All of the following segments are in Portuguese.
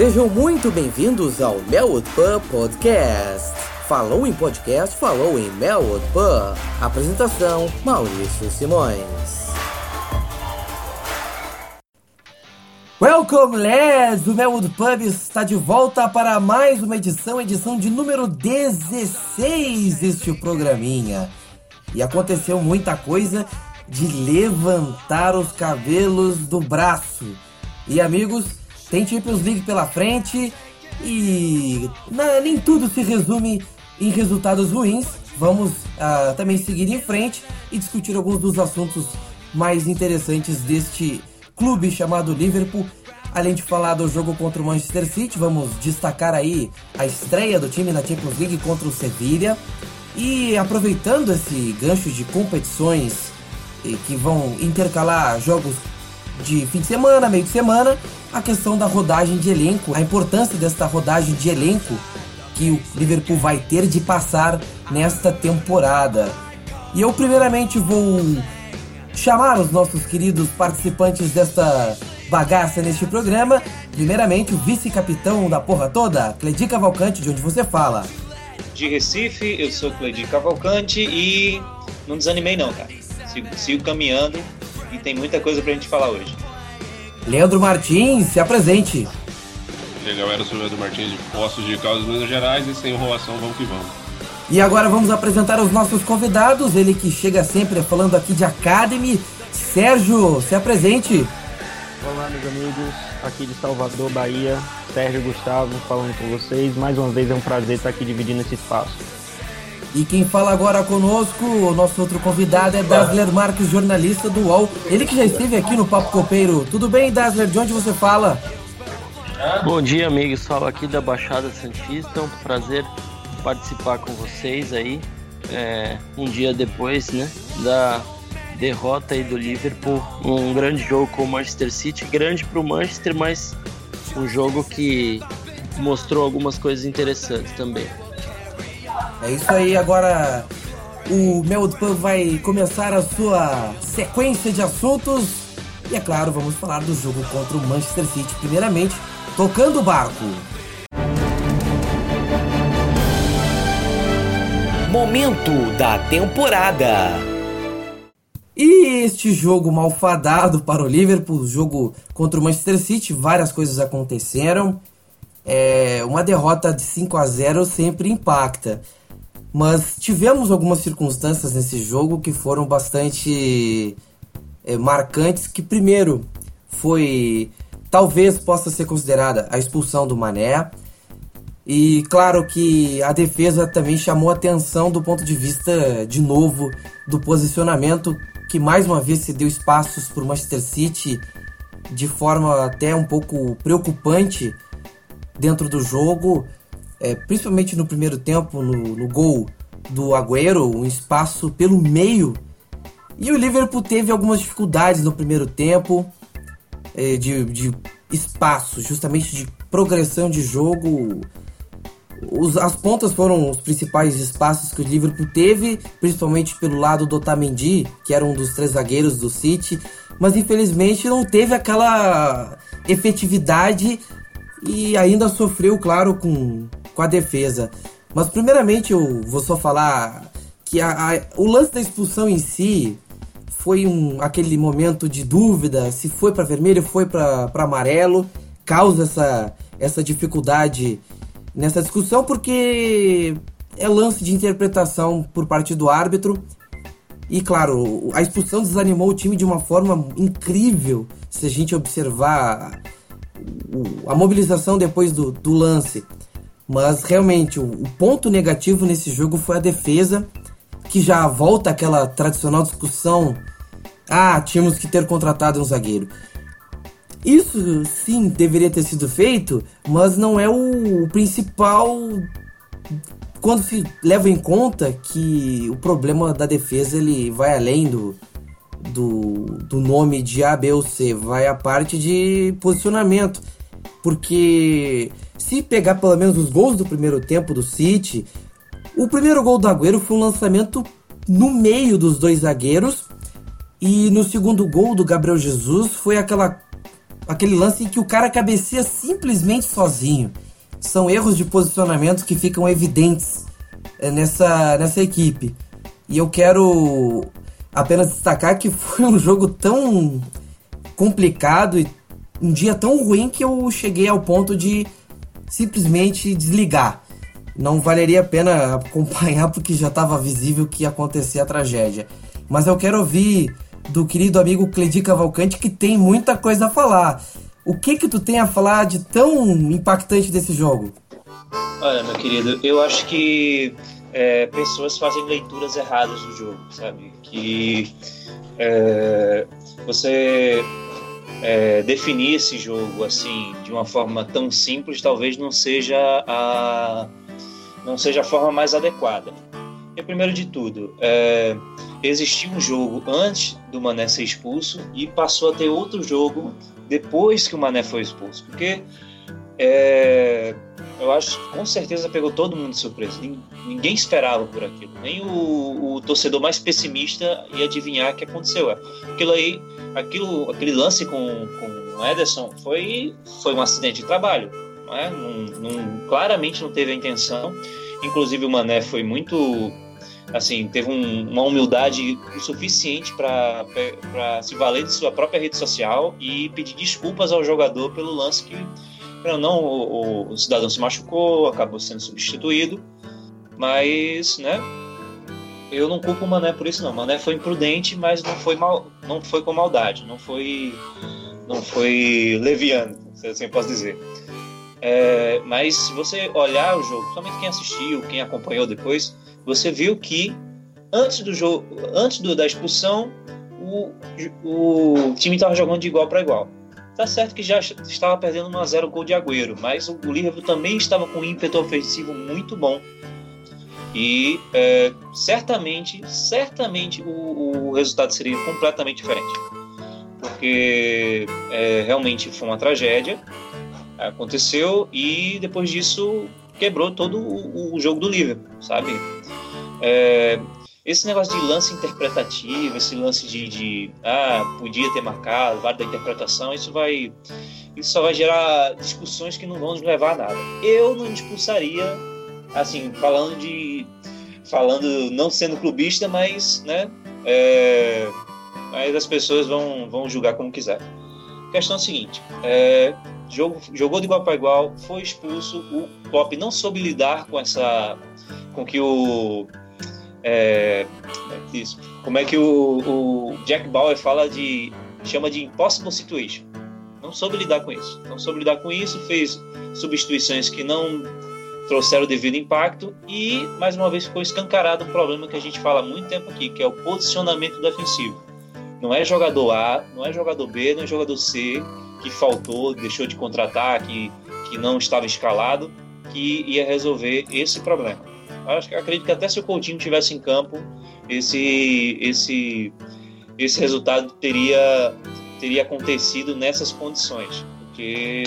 Sejam muito bem-vindos ao Melwood Pub Podcast. Falou em podcast, falou em Melwood Pub. Apresentação: Maurício Simões. Welcome, lads! O Melwood Pub está de volta para mais uma edição, edição de número 16 deste programinha. E aconteceu muita coisa de levantar os cabelos do braço. E amigos, tem Champions League pela frente e na, nem tudo se resume em resultados ruins. Vamos uh, também seguir em frente e discutir alguns dos assuntos mais interessantes deste clube chamado Liverpool. Além de falar do jogo contra o Manchester City, vamos destacar aí a estreia do time na Champions League contra o Sevilla. E aproveitando esse gancho de competições que vão intercalar jogos de fim de semana, meio de semana, a questão da rodagem de elenco, a importância desta rodagem de elenco que o Liverpool vai ter de passar nesta temporada. E eu primeiramente vou chamar os nossos queridos participantes desta bagaça neste programa. Primeiramente, o vice-capitão da porra toda, Cledi Cavalcante, de onde você fala. De Recife, eu sou Cledi Cavalcante e não desanimei não, cara sigo, sigo caminhando e tem muita coisa pra gente falar hoje. Leandro Martins, se apresente. E aí galera, eu sou o Leandro Martins de Poços de Caldas, Minas Gerais e sem enrolação, vamos que vamos. E agora vamos apresentar os nossos convidados, ele que chega sempre falando aqui de Academy. Sérgio, se apresente. Olá, meus amigos, aqui de Salvador, Bahia, Sérgio Gustavo falando com vocês. Mais uma vez é um prazer estar aqui dividindo esse espaço. E quem fala agora conosco, o nosso outro convidado é Dasler Marques, jornalista do UOL. Ele que já esteve aqui no Papo Copeiro. Tudo bem, Dasler? De onde você fala? Bom dia, amigos. Falo aqui da Baixada Santista. Um prazer participar com vocês aí. É, um dia depois, né, da derrota aí do Liverpool. Um grande jogo com o Manchester City. Grande para o Manchester, mas um jogo que mostrou algumas coisas interessantes também. É isso aí, agora o Meldpan vai começar a sua sequência de assuntos. E é claro, vamos falar do jogo contra o Manchester City, primeiramente, tocando o barco. Momento da temporada. E este jogo malfadado para o Liverpool, jogo contra o Manchester City, várias coisas aconteceram. É, uma derrota de 5 a 0 sempre impacta. Mas tivemos algumas circunstâncias nesse jogo que foram bastante é, marcantes. Que primeiro foi talvez possa ser considerada a expulsão do Mané. E claro que a defesa também chamou atenção do ponto de vista, de novo, do posicionamento, que mais uma vez se deu espaços para o Manchester City de forma até um pouco preocupante dentro do jogo é, principalmente no primeiro tempo, no, no gol do Agüero, um espaço pelo meio. E o Liverpool teve algumas dificuldades no primeiro tempo é, de, de espaço, justamente de progressão de jogo. Os, as pontas foram os principais espaços que o Liverpool teve, principalmente pelo lado do Otamendi, que era um dos três zagueiros do City, mas infelizmente não teve aquela efetividade e ainda sofreu, claro, com com a defesa. Mas primeiramente eu vou só falar que a, a, o lance da expulsão em si foi um, aquele momento de dúvida se foi para vermelho, foi para amarelo, causa essa, essa dificuldade nessa discussão porque é lance de interpretação por parte do árbitro. E claro, a expulsão desanimou o time de uma forma incrível se a gente observar a mobilização depois do, do lance. Mas realmente o, o ponto negativo nesse jogo foi a defesa, que já volta aquela tradicional discussão: ah, tínhamos que ter contratado um zagueiro. Isso sim deveria ter sido feito, mas não é o, o principal quando se leva em conta que o problema da defesa ele vai além do, do, do nome de A, B ou C, vai a parte de posicionamento. Porque se pegar pelo menos os gols do primeiro tempo do City, o primeiro gol do Agüero foi um lançamento no meio dos dois zagueiros. E no segundo gol do Gabriel Jesus foi aquela aquele lance em que o cara cabeceia simplesmente sozinho. São erros de posicionamento que ficam evidentes é, nessa, nessa equipe. E eu quero apenas destacar que foi um jogo tão complicado e um dia tão ruim que eu cheguei ao ponto de simplesmente desligar. Não valeria a pena acompanhar porque já estava visível que ia acontecer a tragédia. Mas eu quero ouvir do querido amigo Cledi Cavalcante que tem muita coisa a falar. O que que tu tem a falar de tão impactante desse jogo? Olha, meu querido, eu acho que é, pessoas fazem leituras erradas do jogo, sabe? Que é, você é, definir esse jogo assim de uma forma tão simples talvez não seja a não seja a forma mais adequada. E primeiro de tudo, é, existiu um jogo antes do Mané ser expulso e passou a ter outro jogo depois que o Mané foi expulso, porque é, eu acho que com certeza pegou todo mundo de surpresa. Ninguém esperava por aquilo. Nem o, o torcedor mais pessimista ia adivinhar o que aconteceu. Aquilo aí, aquilo, aquele lance com, com o Ederson foi, foi um acidente de trabalho. Não é? Claramente não teve a intenção. Inclusive o Mané foi muito assim, teve um, uma humildade suficiente para se valer de sua própria rede social e pedir desculpas ao jogador pelo lance que não, o, o, cidadão se machucou, acabou sendo substituído, mas, né, eu não culpo o Mané por isso não. O Mané foi imprudente, mas não foi mal, não foi com maldade, não foi, não foi leviano, se assim posso dizer. É, mas se você olhar o jogo, somente quem assistiu, quem acompanhou depois, você viu que antes do jogo, antes do, da expulsão, o, o time estava jogando de igual para igual. Tá certo que já estava perdendo 1 a 0 gol de Agüero, mas o, Liverpool também estava com um ímpeto ofensivo muito bom. E é, certamente, certamente o, o, resultado seria completamente diferente. Porque é, realmente foi uma tragédia, aconteceu e depois disso quebrou todo o, o jogo do Liverpool, sabe? É, esse negócio de lance interpretativo, esse lance de, de ah, podia ter marcado, vale da interpretação, isso vai isso só vai gerar discussões que não vão nos levar a nada. Eu não expulsaria, assim, falando de falando não sendo clubista, mas, né, é, mas as pessoas vão vão julgar como quiser. A questão é a seguinte, é, jogo, jogou de igual para igual, foi expulso, o Klopp não soube lidar com essa com que o é, isso. Como é que o, o, Jack Bauer fala de. chama de impossible situation. Não soube lidar com isso. Não soube lidar com isso, fez substituições que não trouxeram o devido impacto e, mais uma vez, ficou escancarado um problema que a gente fala há muito tempo aqui, que é o posicionamento defensivo. Não é jogador A, não é jogador B, não é jogador C que faltou, deixou de contratar, que, que não estava escalado, que ia resolver esse problema. Acho acredito que até se o Coutinho tivesse em campo, esse esse esse resultado teria teria acontecido nessas condições, porque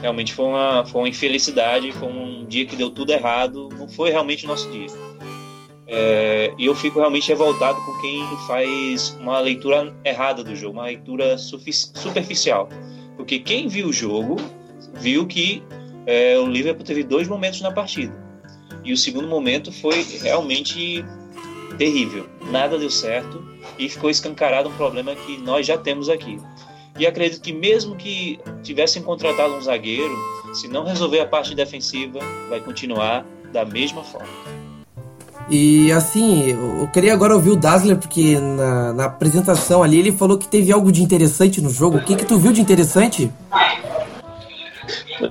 realmente foi uma foi uma infelicidade, foi um dia que deu tudo errado, não foi realmente o nosso dia. É, e eu fico realmente revoltado com quem faz uma leitura errada do jogo, uma leitura superficial. Porque quem viu o jogo viu que é, o Liverpool teve dois momentos na partida. E o segundo momento foi realmente terrível. Nada deu certo e ficou escancarado um problema que nós já temos aqui. E acredito que mesmo que tivessem contratado um zagueiro, se não resolver a parte defensiva, vai continuar da mesma forma. E assim, eu queria agora ouvir o Dazzler, porque na, na apresentação ali ele falou que teve algo de interessante no jogo. O que, que tu viu de interessante?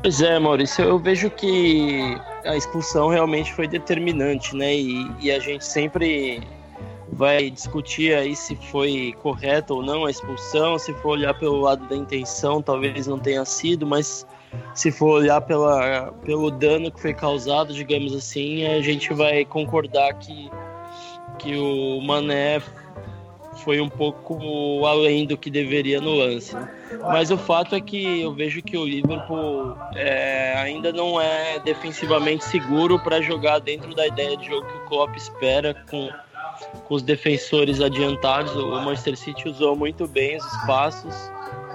Pois é, Maurício, eu vejo que a expulsão realmente foi determinante, né? E, e, a gente sempre vai discutir aí se foi correta ou não a expulsão, se for olhar pelo lado da intenção, talvez não tenha sido, mas se for olhar pela, pelo dano que foi causado, digamos assim, a gente vai concordar que, que o Mané foi um pouco além do que deveria no lance. Mas o fato é que eu vejo que o Liverpool é, ainda não é defensivamente seguro para jogar dentro da ideia de jogo que o Klopp espera com, com os defensores adiantados. O Manchester City usou muito bem os espaços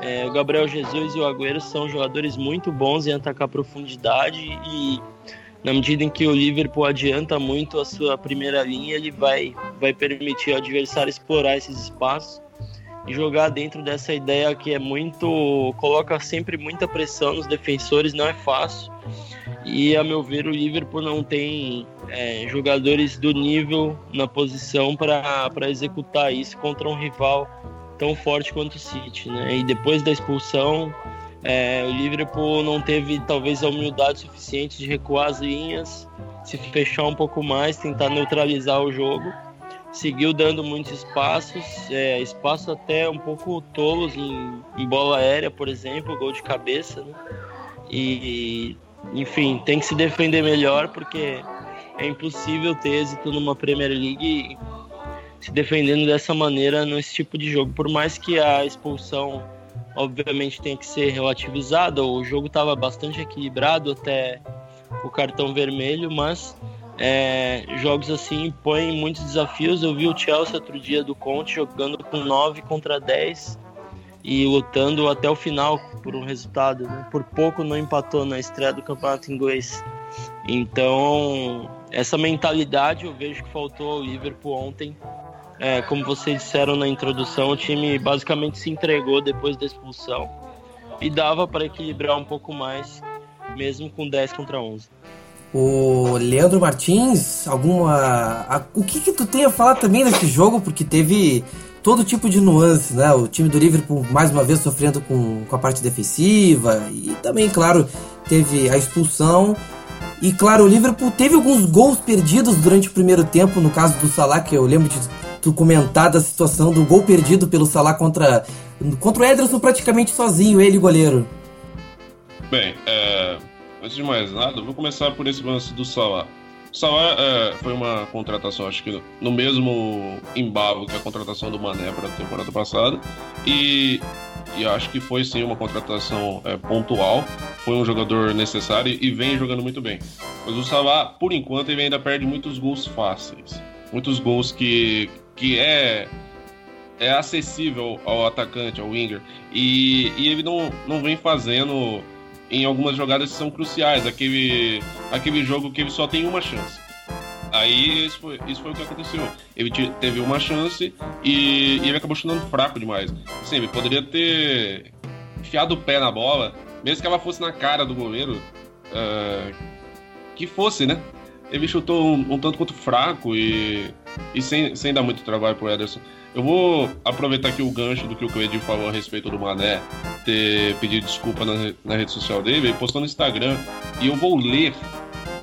É, o Gabriel Jesus e o Agüero são jogadores muito bons em atacar profundidade e na medida em que o Liverpool adianta muito a sua primeira linha, ele vai, vai permitir ao adversário explorar esses espaços e jogar dentro dessa ideia que é muito. coloca sempre muita pressão nos defensores, não é fácil. E a meu ver, o Liverpool não tem é, jogadores do nível na posição para executar isso contra um rival tão forte quanto o City. Né? E depois da expulsão, é, o Liverpool não teve talvez a humildade suficiente de recuar as linhas, se fechar um pouco mais, tentar neutralizar o jogo. Seguiu dando muitos espaços, é, espaços até um pouco tolos em, em, bola aérea, por exemplo, gol de cabeça. Né? E, enfim, tem que se defender melhor porque é impossível ter êxito numa Premier League se defendendo dessa maneira nesse tipo de jogo. Por mais que a expulsão obviamente tem que ser relativizado. O jogo estava bastante equilibrado até o cartão vermelho, mas é, jogos assim põem muitos desafios. Eu vi o Chelsea outro dia do Conte jogando com 9 contra 10 e lutando até o final por um resultado. Né? Por pouco não empatou na estreia do campeonato inglês. Então, essa mentalidade eu vejo que faltou ao Liverpool ontem é, como vocês disseram na introdução, o time basicamente se entregou depois da expulsão e dava para equilibrar um pouco mais, mesmo com 10 contra 11. O Leandro Martins, alguma. O que, que tu tem a falar também desse jogo? Porque teve todo tipo de nuances, né? O time do Liverpool mais uma vez sofrendo com, com a parte defensiva e também, claro, teve a expulsão. E claro, o Liverpool teve alguns gols perdidos durante o primeiro tempo, no caso do Salah, que eu lembro de tu comentar da situação do gol perdido pelo Salah contra, contra o Ederson praticamente sozinho, ele goleiro. Bem, é, antes de mais nada, vou começar por esse lance do Salah. O Salah é, foi uma contratação, acho que no mesmo embalo que a contratação do Mané para a temporada passada, e, e acho que foi sim uma contratação é, pontual, foi um jogador necessário e vem jogando muito bem. Mas o Salah, por enquanto, ele ainda perde muitos gols fáceis muitos gols que, que é é acessível ao atacante, ao winger, e, e ele não, não vem fazendo em algumas jogadas que são cruciais, aquele, aquele jogo que ele só tem uma chance. Aí isso foi, isso foi o que aconteceu. Ele teve uma chance e, e ele acabou chutando fraco demais. Assim, ele poderia ter enfiado o pé na bola, mesmo que ela fosse na cara do goleiro, uh, que fosse, né? Ele chutou um, um tanto quanto fraco e e sem, sem dar muito trabalho pro Ederson. Eu vou aproveitar aqui o gancho do que o Cledir falou a respeito do Mané ter pedido desculpa na, na rede social dele, ele postou no Instagram e eu vou ler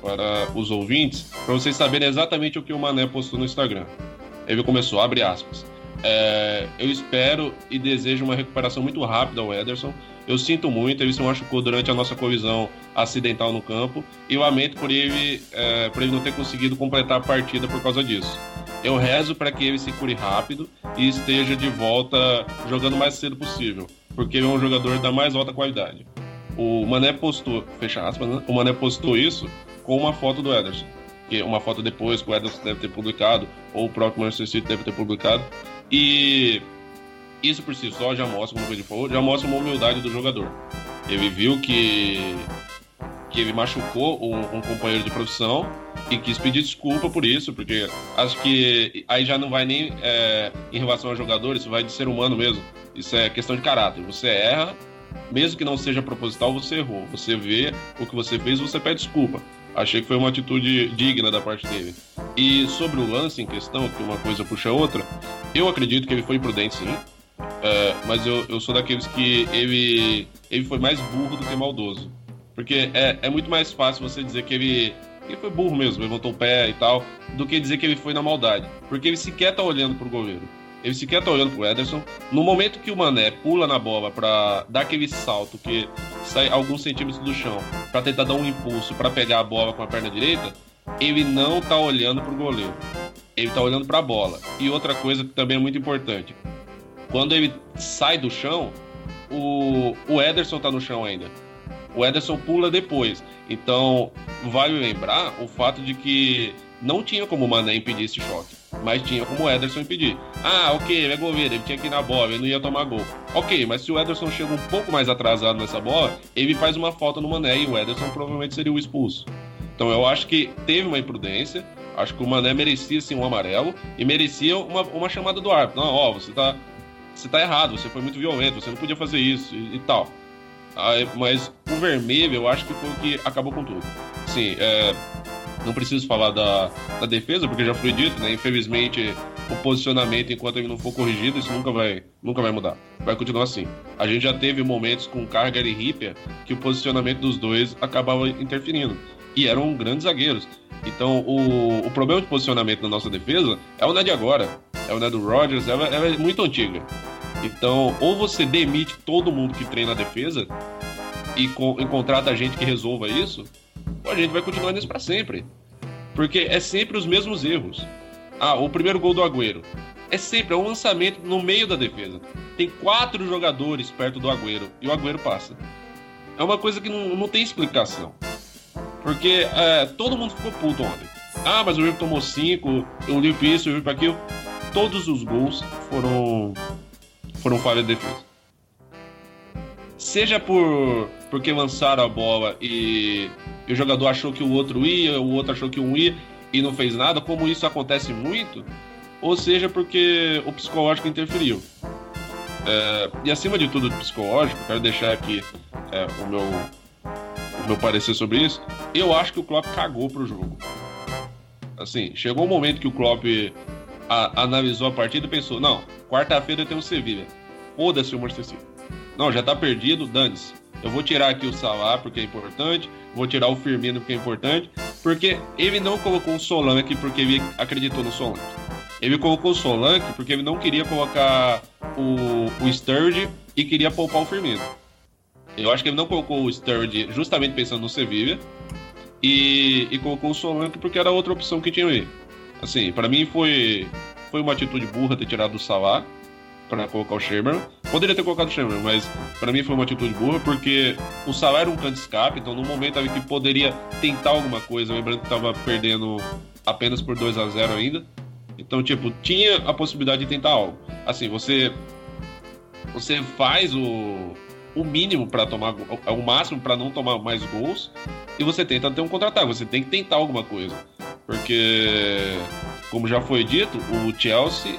para os ouvintes para vocês saberem exatamente o que o Mané postou no Instagram. Ele começou, abre aspas. É, eu espero e desejo uma recuperação muito rápida ao Ederson. Eu sinto muito, ele se machucou durante a nossa colisão acidental no campo e eu lamento por ele, é, por ele não ter conseguido completar a partida por causa disso. Eu rezo para que ele se cure rápido e esteja de volta jogando o mais cedo possível, porque ele é um jogador da mais alta qualidade. O Mané postou, fecha aspas, né? O Mané postou isso com uma foto do Ederson, que uma foto depois que o Ederson deve ter publicado, ou o próprio Manchester City deve ter publicado, e isso por si só já mostra, como ele falou, já mostra uma humildade do jogador. Ele viu que que ele machucou um, um, companheiro de profissão e quis pedir desculpa por isso, porque acho que aí já não vai nem é, em relação a jogadores, isso vai de ser humano mesmo. Isso é questão de caráter. Você erra, mesmo que não seja proposital, você errou. Você vê o que você fez, você pede desculpa. Achei que foi uma atitude digna da parte dele. E sobre o lance em questão, que uma coisa puxa a outra, eu acredito que ele foi imprudente sim. É, mas eu, eu sou daqueles que ele, ele foi mais burro do que maldoso. Porque é, é muito mais fácil você dizer que ele, ele foi burro mesmo, levantou o pé e tal, do que dizer que ele foi na maldade. Porque ele sequer tá olhando pro goleiro. Ele sequer tá olhando pro Ederson. No momento que o Mané pula na bola para dar aquele salto que sai alguns centímetros do chão, para tentar dar um impulso para pegar a bola com a perna direita, ele não tá olhando pro goleiro. Ele tá olhando para a bola. E outra coisa que também é muito importante, quando ele sai do chão, o, o Ederson tá no chão ainda. O Ederson pula depois. Então, vale lembrar o fato de que não tinha como o Mané impedir esse choque. mas tinha como o Ederson impedir. Ah, ok, ele é goleiro, ele tinha que ir na bola, ele não ia tomar gol. Ok, mas se o Ederson chega um pouco mais atrasado nessa bola, ele faz uma falta no Mané e o Ederson provavelmente seria o expulso. Então eu acho que teve uma imprudência, acho que o Mané merecia sim um amarelo e merecia uma, uma chamada do árbitro. Não, ó, você tá, você tá errado, você foi muito violento, você não podia fazer isso e, e tal. Aí, mas o vermelho eu acho que foi o que acabou com tudo. Sim, é, não preciso falar da, da defesa, porque já foi dito, né? Infelizmente, o posicionamento, enquanto ele não for corrigido, isso nunca vai, nunca vai mudar. Vai continuar assim. A gente já teve momentos com Carger e Ripper que o posicionamento dos dois acabava interferindo. E eram grandes zagueiros. Então, o, o problema de posicionamento na nossa defesa é o de agora. É o do Rogers, ela, ela é muito antiga. Então, ou você demite todo mundo que treina a defesa e, com, e contrata gente que resolva isso, a gente vai continuar nisso para sempre. Porque é sempre os mesmos erros. Ah, o primeiro gol do Agüero. É sempre é um lançamento no meio da defesa. Tem quatro jogadores perto do Agüero e o Agüero passa. É uma coisa que não, não tem explicação. Porque é, todo mundo ficou puto ontem. Ah, mas o River tomou cinco, o Liverpool isso, o Liverpool aquilo. Todos os gols foram foram falha de defesa. Seja por porque lançaram a bola e, e o jogador achou que o outro ia, o outro achou que um ia e não fez nada, como isso acontece muito, ou seja porque o psicológico interferiu. É, e acima de tudo, psicológico, quero deixar aqui é, o, meu, o meu parecer sobre isso. Eu acho que o Klopp cagou pro jogo. Assim, chegou um momento que o Klopp a, analisou a partida e pensou: não, quarta-feira tem o Sevilha. Foda-se o Manchester City. Não, já tá perdido, dane-se. Eu vou tirar aqui o Salah porque é importante, vou tirar o Firmino porque é importante, porque ele não colocou o Solanke porque ele acreditou no Solanke. Ele colocou o Solanke porque ele não queria colocar o, o Sturge e queria poupar o Firmino. Eu acho que ele não colocou o Sturge justamente pensando no Sevilla e, e colocou o Solanke porque era outra opção que tinha aí. Assim, para mim foi, foi uma atitude burra ter tirado o Salah para colocar o Chamberlain. Poderia ter colocado o Chamberlain, mas para mim foi uma atitude burra, porque o Salah era um canto de escape, então no momento ali que poderia tentar alguma coisa, lembrando que estava perdendo apenas por 2 a 0 ainda. Então, tipo, tinha a possibilidade de tentar algo. Assim, você você faz o, o mínimo para tomar o máximo para não tomar mais gols e você tenta ter um contra-ataque, você tem que tentar alguma coisa. Porque como já foi dito, o Chelsea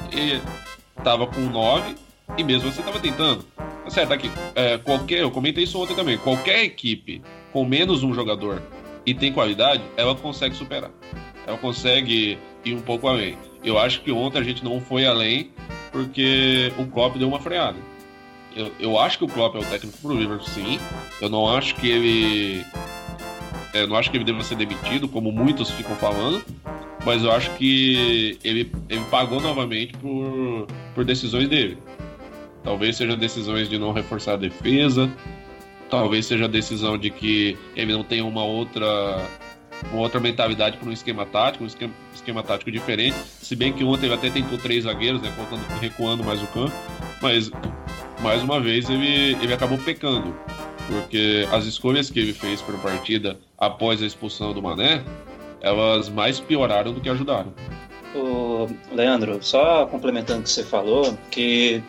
tava com 9 e mesmo você tava tentando. Tá certo, aqui. É, qualquer, eu comentei isso ontem também. Qualquer equipe com menos um jogador e tem qualidade, ela consegue superar. Ela consegue ir um pouco além. Eu acho que ontem a gente não foi além porque o Klopp deu uma freada. Eu, eu acho que o Klopp é o técnico pro Liverpool, sim. Eu não acho que ele. Eu não acho que ele deva ser demitido, como muitos ficam falando mas eu acho que ele, ele pagou novamente por, por decisões dele. Talvez seja decisões de não reforçar a defesa, talvez seja a decisão de que ele não tem uma outra uma outra mentalidade para um esquema tático, um esquema, esquema, tático diferente. Se bem que ontem ele até tentou três zagueiros, né, contando, recuando mais o campo, mas mais uma vez ele, ele acabou pecando, porque as escolhas que ele fez para a partida após a expulsão do Mané elas mais pioraram do que ajudaram. Leandro, só complementando o que você falou, que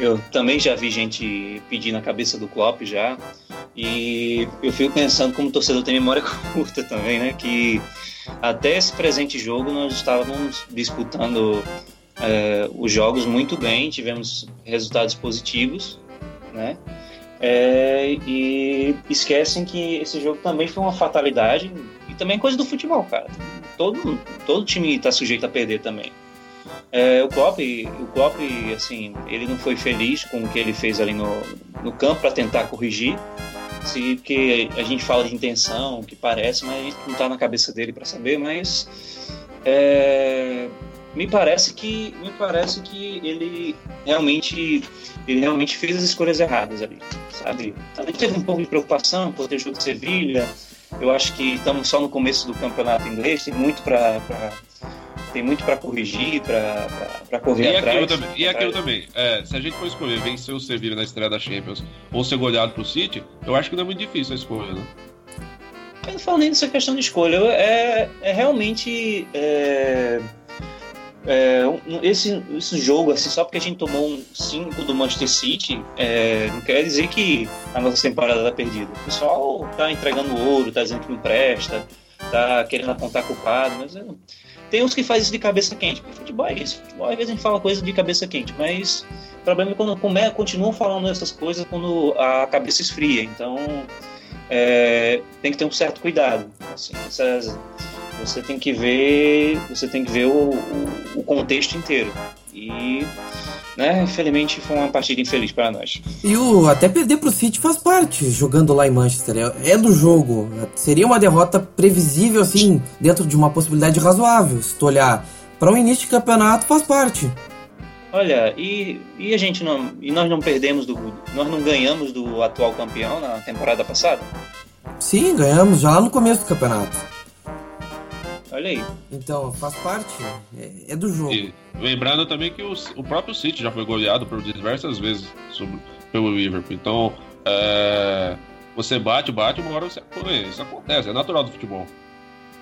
eu também já vi gente pedindo a cabeça do Klopp já, e eu fico pensando como torcedor tem memória curta também, né? Que até esse presente jogo nós estávamos disputando é, os jogos muito bem, tivemos resultados positivos, né? É, e esquecem que esse jogo também foi uma fatalidade também é coisa do futebol, cara. Todo, todo time está sujeito a perder também. É, o Klopp, o Klopp, assim, ele não foi feliz com o que ele fez ali no, no campo para tentar corrigir. Se, que a gente fala de intenção, que parece, mas não está na cabeça dele para saber. Mas é, me parece que me parece que ele realmente ele realmente fez as escolhas erradas ali, sabe? Também teve um pouco de preocupação por ter jogo de Sevilha, eu acho que estamos só no começo do campeonato inglês, tem muito para tem muito para corrigir, para correr e atrás. Aquilo também, e aquilo também, é, se a gente for escolher vencer o Sevilla na estreia da Champions ou ser goleado pro City, eu acho que não é muito difícil a escolha, né? Eu não falo nem dessa questão de escolha, é, é realmente. É, é, esse, esse jogo, assim, só porque a gente tomou um 5 do Manchester City, é, não quer dizer que a nossa temporada está perdida. O pessoal tá entregando ouro, tá dizendo que não presta, tá querendo apontar culpado, mas tem uns que fazem isso de cabeça quente. Futebol é isso. Futebol, às vezes a gente fala coisa de cabeça quente, mas o problema é quando come, continuam falando essas coisas quando a cabeça esfria. Então, é, tem que ter um certo cuidado. Assim, essas, você tem que ver, você tem que ver o, o, o contexto inteiro. E, né, infelizmente foi uma partida infeliz para nós. E o até perder pro City faz parte, jogando lá em Manchester. É, é do jogo. Seria uma derrota previsível, assim, dentro de uma possibilidade razoável. Se tu olhar para um início de campeonato, faz parte. Olha, e, e a gente não. E nós não perdemos do. Nós não ganhamos do atual campeão na temporada passada? Sim, ganhamos já lá no começo do campeonato. Olha aí. Então, faz parte. É, é do jogo. E lembrando também que o, o, próprio City já foi goleado por diversas vezes sobre, pelo Liverpool. Então, é, você bate, bate, uma hora você. Isso acontece, é natural do futebol.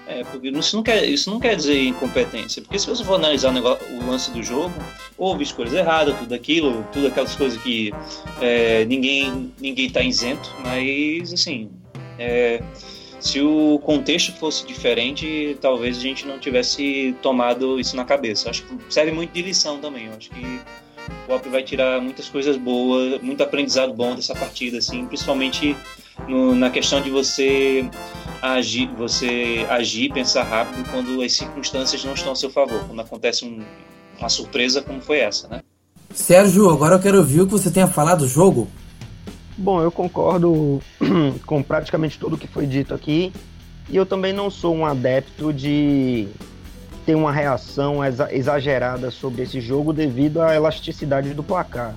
É, porque isso não, quer, isso não quer dizer incompetência. Porque se você for analisar o, negócio, o lance do jogo, houve escolhas erradas, tudo aquilo, tudo aquelas coisas que é, ninguém ninguém está isento, mas assim, é, se o contexto fosse diferente, talvez a gente não tivesse tomado isso na cabeça. Acho que serve muito de lição também. acho que o Pop vai tirar muitas coisas boas, muito aprendizado bom dessa partida, assim, principalmente no, na questão de você agir, você agir, pensar rápido quando as circunstâncias não estão a seu favor, quando acontece um, uma surpresa como foi essa, né? Sérgio, agora eu quero ouvir o que você tenha falado do jogo. Bom, eu concordo com praticamente tudo que foi dito aqui. E eu também não sou um adepto de ter uma reação exagerada sobre esse jogo devido à elasticidade do placar.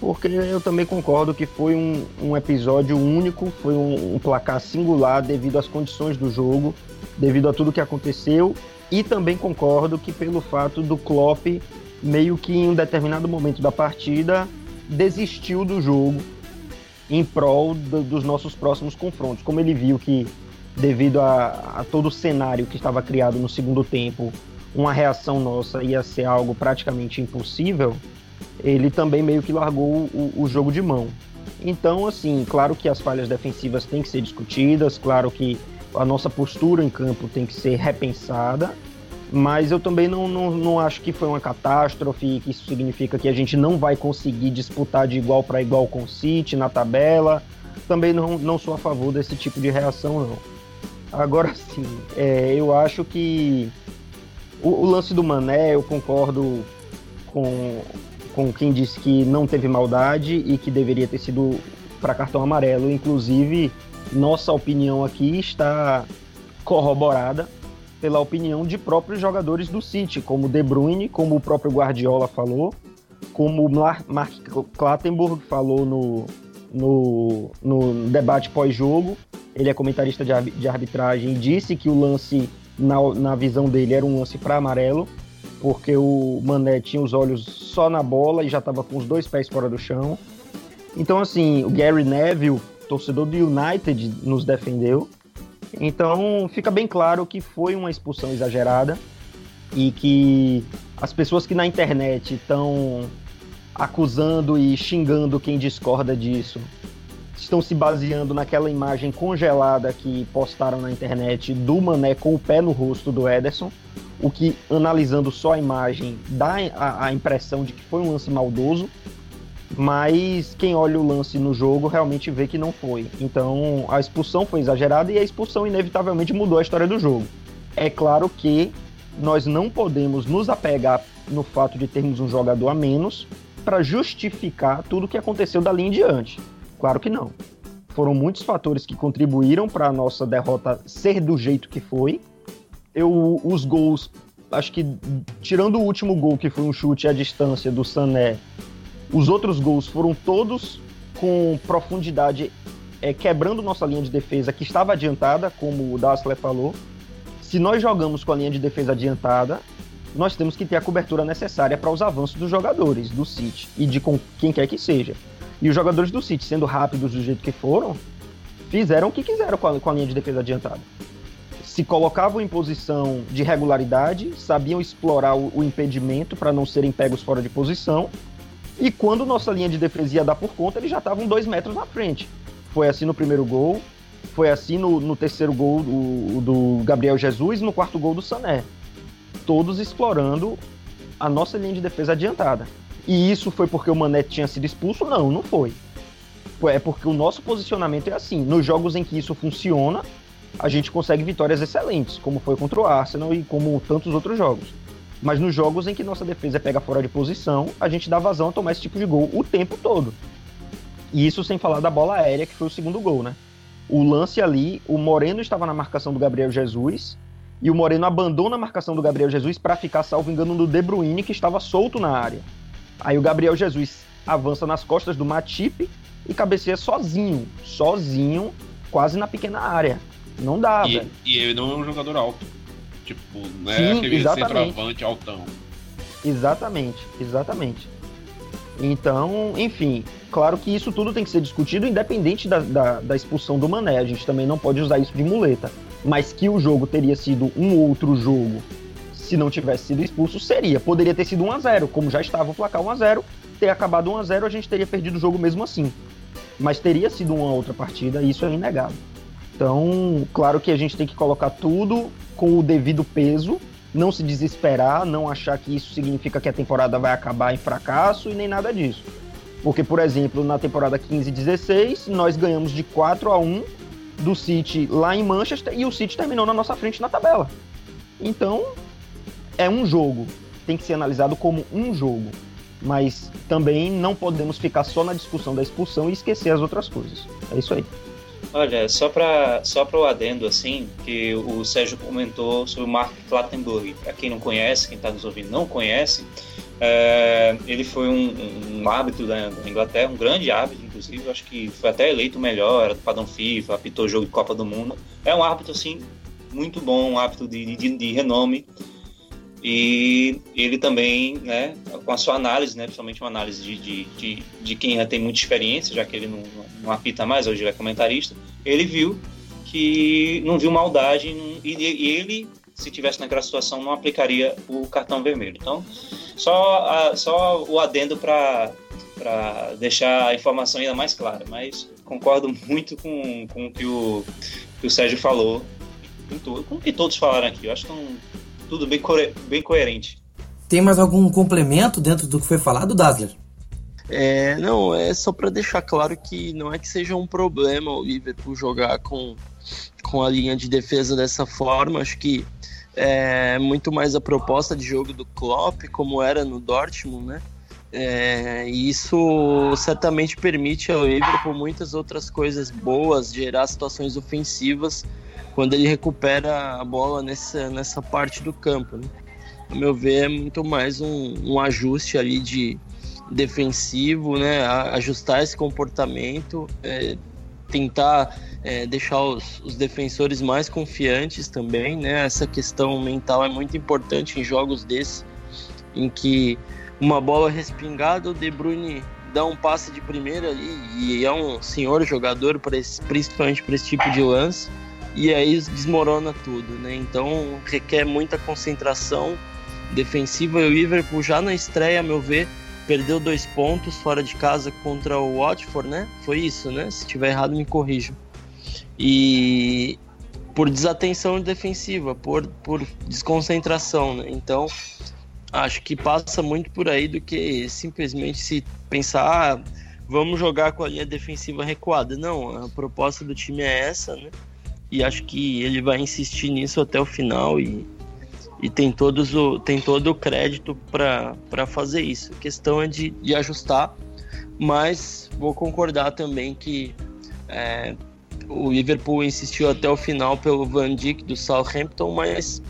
Porque eu também concordo que foi um, um episódio único, foi um, um, placar singular devido às condições do jogo, devido a tudo que aconteceu, e também concordo que pelo fato do Klopp meio que em um determinado momento da partida desistiu do jogo em prol do, dos nossos próximos confrontos. Como ele viu que devido a, a todo o cenário que estava criado no segundo tempo, uma reação nossa ia ser algo praticamente impossível, ele também meio que largou o, o jogo de mão. Então, assim, claro que as falhas defensivas têm que ser discutidas, claro que a nossa postura em campo tem que ser repensada, mas eu também não, não, não acho que foi uma catástrofe, que isso significa que a gente não vai conseguir disputar de igual para igual com o City na tabela. Também não, não sou a favor desse tipo de reação, não. Agora sim, é, eu acho que o, o lance do Mané, eu concordo com, com quem disse que não teve maldade e que deveria ter sido para cartão amarelo. Inclusive, nossa opinião aqui está corroborada pela opinião de próprios jogadores do City, como De Bruyne, como o próprio Guardiola falou, como Mark Clattenburg falou no, no, no debate pós-jogo. Ele é comentarista de arbitragem e disse que o lance, na, na visão dele, era um lance para amarelo porque o Mané tinha os olhos só na bola e já estava com os dois pés fora do chão. Então, assim, o Gary Neville, torcedor do United, nos defendeu. Então, fica bem claro que foi uma expulsão exagerada e que as pessoas que na internet estão acusando e xingando quem discorda disso estão se baseando naquela imagem congelada que postaram na internet do Mané com o pé no rosto do Ederson o que, analisando só a imagem, dá a, a, impressão de que foi um lance maldoso, mas quem olha o lance no jogo realmente vê que não foi. Então a expulsão foi exagerada e a expulsão inevitavelmente mudou a história do jogo. É claro que nós não podemos nos apegar no fato de termos um jogador a menos para justificar tudo o que aconteceu dali em diante. Claro que não. Foram muitos fatores que contribuíram para a nossa derrota ser do jeito que foi eu os gols, acho que tirando o último gol que foi um chute à distância do Sané, os outros gols foram todos com profundidade, é, quebrando nossa linha de defesa que estava adiantada, como o Dassler falou. Se nós jogamos com a linha de defesa adiantada, nós temos que ter a cobertura necessária para os avanços dos jogadores do City e de quem quer que seja. E os jogadores do City, sendo rápidos do jeito que foram, fizeram o que quiseram com a, com a linha de defesa adiantada se colocavam em posição de regularidade, sabiam explorar o, o impedimento para não serem pegos fora de posição. E quando nossa linha de defesa ia dar por conta, eles já estavam dois metros na frente. Foi assim no primeiro gol, foi assim no, no terceiro gol do, do, Gabriel Jesus e no quarto gol do Sané. Todos explorando a nossa linha de defesa adiantada. E isso foi porque o Mané tinha sido expulso? Não, não foi. É porque o nosso posicionamento é assim. Nos jogos em que isso funciona, a gente consegue vitórias excelentes, como foi contra o Arsenal e como tantos outros jogos. Mas nos jogos em que nossa defesa pega fora de posição, a gente dá vazão a tomar esse tipo de gol o tempo todo. E isso sem falar da bola aérea, que foi o segundo gol, né? O lance ali, o Moreno estava na marcação do Gabriel Jesus, e o Moreno abandona a marcação do Gabriel Jesus para ficar, salvo engano, no De Bruyne, que estava solto na área. Aí o Gabriel Jesus avança nas costas do Matip e cabeceia sozinho, sozinho, quase na pequena área. Não dá, e, velho. E ele não é um jogador alto. Tipo, não é Sim, aquele exatamente. centroavante altão. Exatamente, exatamente. Então, enfim, claro que isso tudo tem que ser discutido independente da, da, da, expulsão do Mané. A gente também não pode usar isso de muleta. Mas que o jogo teria sido um outro jogo se não tivesse sido expulso, seria. Poderia ter sido 1 a 0 como já estava o placar 1 a 0 ter acabado 1 a 0 a gente teria perdido o jogo mesmo assim. Mas teria sido uma outra partida, isso é inegável. Então, claro que a gente tem que colocar tudo com o devido peso, não se desesperar, não achar que isso significa que a temporada vai acabar em fracasso e nem nada disso. Porque, por exemplo, na temporada 15-16, nós ganhamos de 4 a 1 do City lá em Manchester e o City terminou na nossa frente na tabela. Então, é um jogo, tem que ser analisado como um jogo. Mas também não podemos ficar só na discussão da expulsão e esquecer as outras coisas. É isso aí. Olha, só para só o adendo, assim, que o Sérgio comentou sobre o Mark Clattenburg. Para quem não conhece, quem está nos ouvindo não conhece, é, ele foi um, um árbitro da Inglaterra, um grande árbitro, inclusive. Acho que foi até eleito o melhor, era do padrão FIFA, apitou jogo de Copa do Mundo. É um árbitro, assim, muito bom, um árbitro de, de, de renome. E ele também, né, com a sua análise, né, principalmente uma análise de, de, de, de quem já tem muita experiência, já que ele não, não apita mais, hoje ele é comentarista, ele viu que não viu maldade e, e ele, se tivesse naquela situação, não aplicaria o cartão vermelho. Então, só, a, só o adendo para deixar a informação ainda mais clara, mas concordo muito com, com o que o, que o Sérgio falou, com o que todos falaram aqui. Eu acho que estão tudo bem, co bem coerente. Tem mais algum complemento dentro do que foi falado, Dazzler? É, não, é só para deixar claro que não é que seja um problema o Liverpool jogar com, com a linha de defesa dessa forma. Acho que é muito mais a proposta de jogo do Klopp, como era no Dortmund, né? É, e isso certamente permite ao Liverpool muitas outras coisas boas, gerar situações ofensivas quando ele recupera a bola nessa, nessa parte do campo. Né? A meu ver, é muito mais um, um ajuste ali de defensivo, né? ajustar esse comportamento, é, tentar é, deixar os, os, defensores mais confiantes também. Né? Essa questão mental é muito importante em jogos desses, em que uma bola respingada, o De Bruyne dá um passe de primeira ali, e é um senhor jogador, pra esse, principalmente para esse tipo de lance e aí desmorona tudo, né? Então requer muita concentração defensiva. E o Liverpool já na estreia, a meu ver, perdeu dois pontos fora de casa contra o Watford, né? Foi isso, né? Se tiver errado, me corrijam. E por desatenção defensiva, por, por desconcentração, né? Então acho que passa muito por aí do que simplesmente se pensar, ah, vamos jogar com a linha defensiva recuada. Não, a proposta do time é essa, né? E acho que ele vai insistir nisso até o final e, e tem, todos o, tem todo o crédito para fazer isso. A questão é de, de ajustar, mas vou concordar também que é, o Liverpool insistiu até o final pelo Van Dijk do Southampton, mas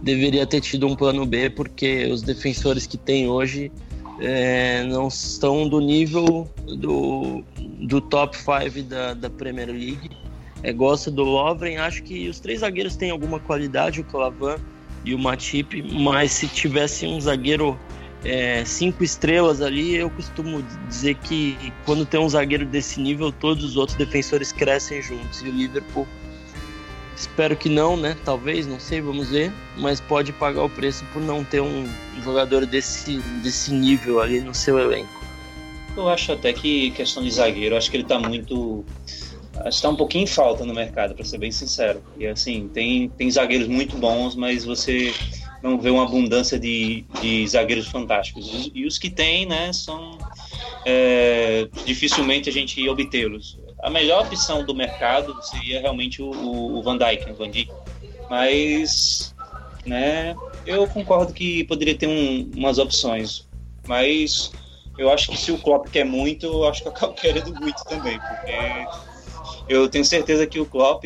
deveria ter tido um plano B, porque os defensores que tem hoje é, não estão do nível do, do top 5 da, da Premier League é, gosto do Lovren. Acho que os três zagueiros têm alguma qualidade, o Clavan e o Matip, mas se tivesse um zagueiro é, cinco estrelas ali, eu costumo dizer que quando tem um zagueiro desse nível, todos os outros defensores crescem juntos. E o Liverpool Espero que não, né? Talvez, não sei, vamos ver. Mas pode pagar o preço por não ter um jogador desse, desse nível ali no seu elenco. Eu acho até que questão de zagueiro, acho que ele tá muito. Está um pouquinho em falta no mercado, para ser bem sincero. E assim, tem, tem zagueiros muito bons, mas você não vê uma abundância de, de zagueiros fantásticos. E os que tem, né, são. É, dificilmente a gente obtê-los a melhor opção do mercado seria realmente o, o Van Dijk, o Van Dijk. Mas, né, eu concordo que poderia ter um, umas opções. Mas eu acho que se o Klopp quer muito, eu acho que eu quero muito também, porque eu tenho certeza que o Klopp,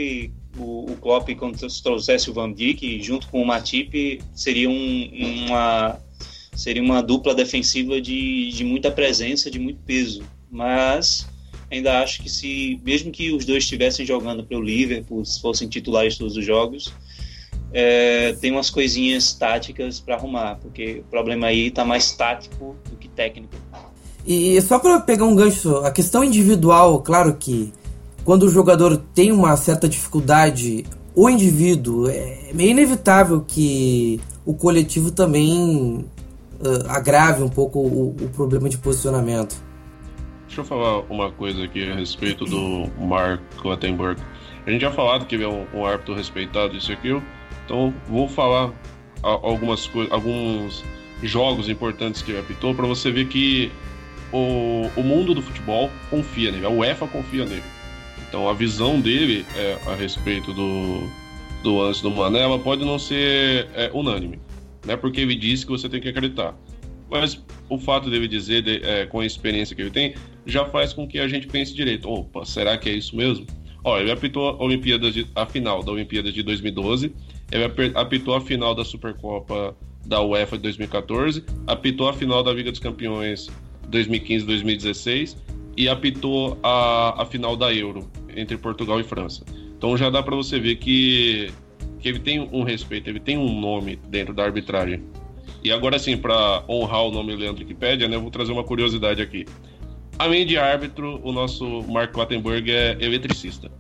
o, o Klopp quando trouxesse o Van Dijk junto com o Matip, seria um, uma seria uma dupla defensiva de, de muita presença, de muito peso. Mas ainda acho que se, mesmo que os dois estivessem jogando para o Liverpool, se fossem titulares todos os jogos, é, tem umas coisinhas táticas para arrumar, porque o problema aí está mais tático do que técnico. E só para pegar um gancho, a questão individual, claro que quando o jogador tem uma certa dificuldade, o indivíduo, é meio inevitável que o coletivo também uh, agrave um pouco o, o problema de posicionamento. Deixa eu falar uma coisa aqui a respeito do Mark Clattenburg. A gente já falado que ele é um, um árbitro respeitado, isso e aquilo. Então, vou falar algumas coisas, alguns jogos importantes que ele apitou para você ver que o, o mundo do futebol confia nele, a UEFA confia nele. Então, a visão dele é, a respeito do, do lance do Mané, ela pode não ser é, unânime, né? Porque ele disse que você tem que acreditar. Mas o fato dele dizer, de, é, com a experiência que ele tem, já faz com que a gente pense direito. Opa, será que é isso mesmo? Ó, ele apitou a, de, a final da Olimpíada de 2012, ele apitou a final da Supercopa da UEFA de 2014, apitou a final da Liga dos Campeões 2015-2016 e apitou a, a final da Euro entre Portugal e França. Então já dá para você ver que, que ele tem um respeito, ele tem um nome dentro da arbitragem. E agora sim, para honrar o nome Leandro Wikipedia, né, eu vou trazer uma curiosidade aqui. Além de árbitro, o nosso Mark Wattenberg é eletricista.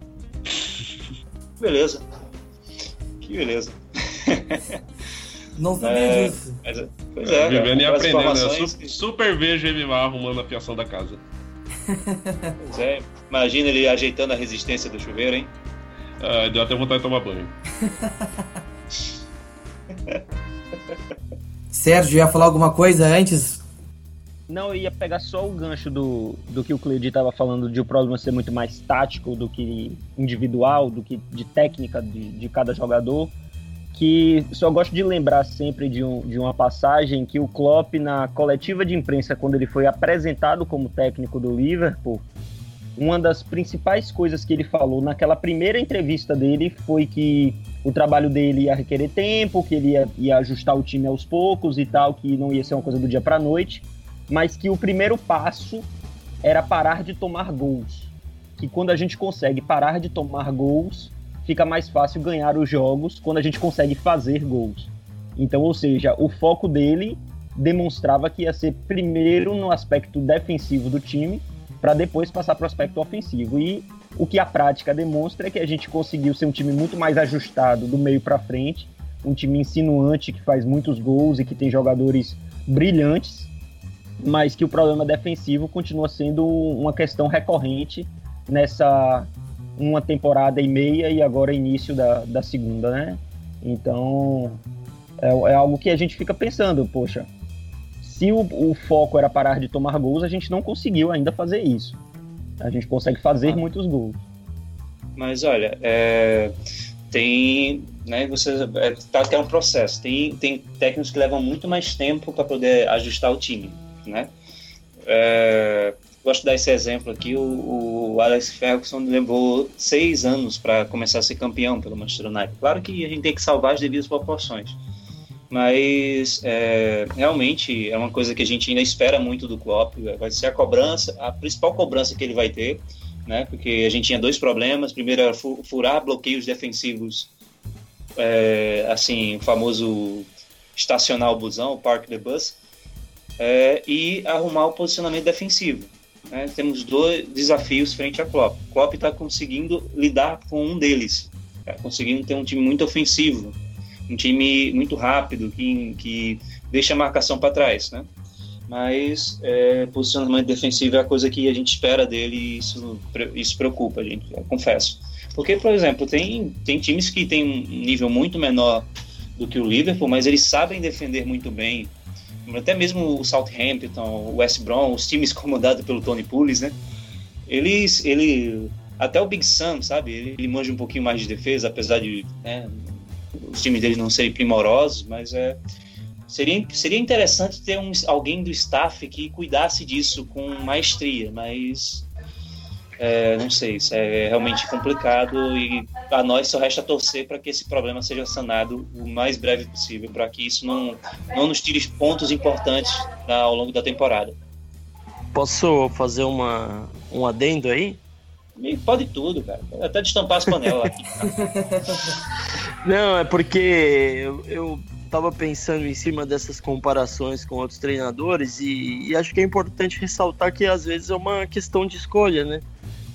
Beleza. Que beleza. Não sabia é, disso. Mas, pois é. Vivendo e aprendendo, né? Super, super vejo ele lá arrumando a fiação da casa. Pois é. Imagina ele ajeitando a resistência do chuveiro, hein? Ah, deu até vontade de tomar banho. Sérgio, ia falar alguma coisa antes? Não, eu ia pegar só o gancho do, do que o Cleide estava falando, de o problema ser muito mais tático do que individual, do que de técnica de, de cada jogador. Que só gosto de lembrar sempre de, um, de uma passagem que o Klopp, na coletiva de imprensa, quando ele foi apresentado como técnico do Liverpool, uma das principais coisas que ele falou naquela primeira entrevista dele foi que o trabalho dele ia requerer tempo, que ele ia, ia ajustar o time aos poucos e tal, que não ia ser uma coisa do dia para noite, mas que o primeiro passo era parar de tomar gols. Que quando a gente consegue parar de tomar gols, fica mais fácil ganhar os jogos quando a gente consegue fazer gols. Então, ou seja, o foco dele demonstrava que ia ser primeiro no aspecto defensivo do time, para depois passar para o aspecto ofensivo. E o que a prática demonstra é que a gente conseguiu ser um time muito mais ajustado do meio para frente, um time insinuante que faz muitos gols e que tem jogadores brilhantes, mas que o problema defensivo continua sendo uma questão recorrente nessa uma temporada e meia e agora início da, da segunda, né? Então é, é algo que a gente fica pensando, poxa, se o, o, foco era parar de tomar gols, a gente não conseguiu ainda fazer isso. A gente consegue fazer ah. muitos gols. Mas olha, é, tem, né, você é, tá que é um processo. Tem, tem técnicos que levam muito mais tempo para poder ajustar o time, né? É, gosto de dar esse exemplo aqui. O, o, Alex Ferguson levou seis anos para começar a ser campeão pelo Manchester United. Claro que a gente tem que salvar as devidas proporções mas é, realmente é uma coisa que a gente ainda espera muito do Klopp, vai ser a cobrança, a principal cobrança que ele vai ter, né, porque a gente tinha dois problemas, primeiro era furar bloqueios defensivos, é, assim, o famoso estacionar o busão, park the bus, é, e arrumar o posicionamento defensivo. Né? Temos dois desafios frente a Klopp. Klopp está conseguindo lidar com um deles, Tá conseguindo ter um time muito ofensivo, um time muito rápido, que, que deixa a marcação para trás, né? Mas é, posicionamento defensivo é a coisa que a gente espera dele e isso, isso preocupa a gente, confesso. Porque, por exemplo, tem, tem times que têm um nível muito menor do que o Liverpool, mas eles sabem defender muito bem. Até mesmo o Southampton, o West Brom, os times comandados pelo Tony Pulis, né? Eles, ele, até o Big Sam, sabe? Ele, ele manja um pouquinho mais de defesa, apesar de né, os times dele não serem primorosos, mas é seria, seria interessante ter um, alguém do staff que cuidasse disso com maestria, mas é, não sei, isso é realmente complicado e a nós só resta torcer para que esse problema seja sanado o mais breve possível, para que isso não, não nos tire pontos importantes ao longo da temporada. Posso fazer uma, um adendo aí? Pode tudo, cara. Até destampar as panelas aqui. Não, é porque eu, eu tava pensando em cima dessas comparações com outros treinadores e, e, acho que é importante ressaltar que às vezes é uma questão de escolha, né?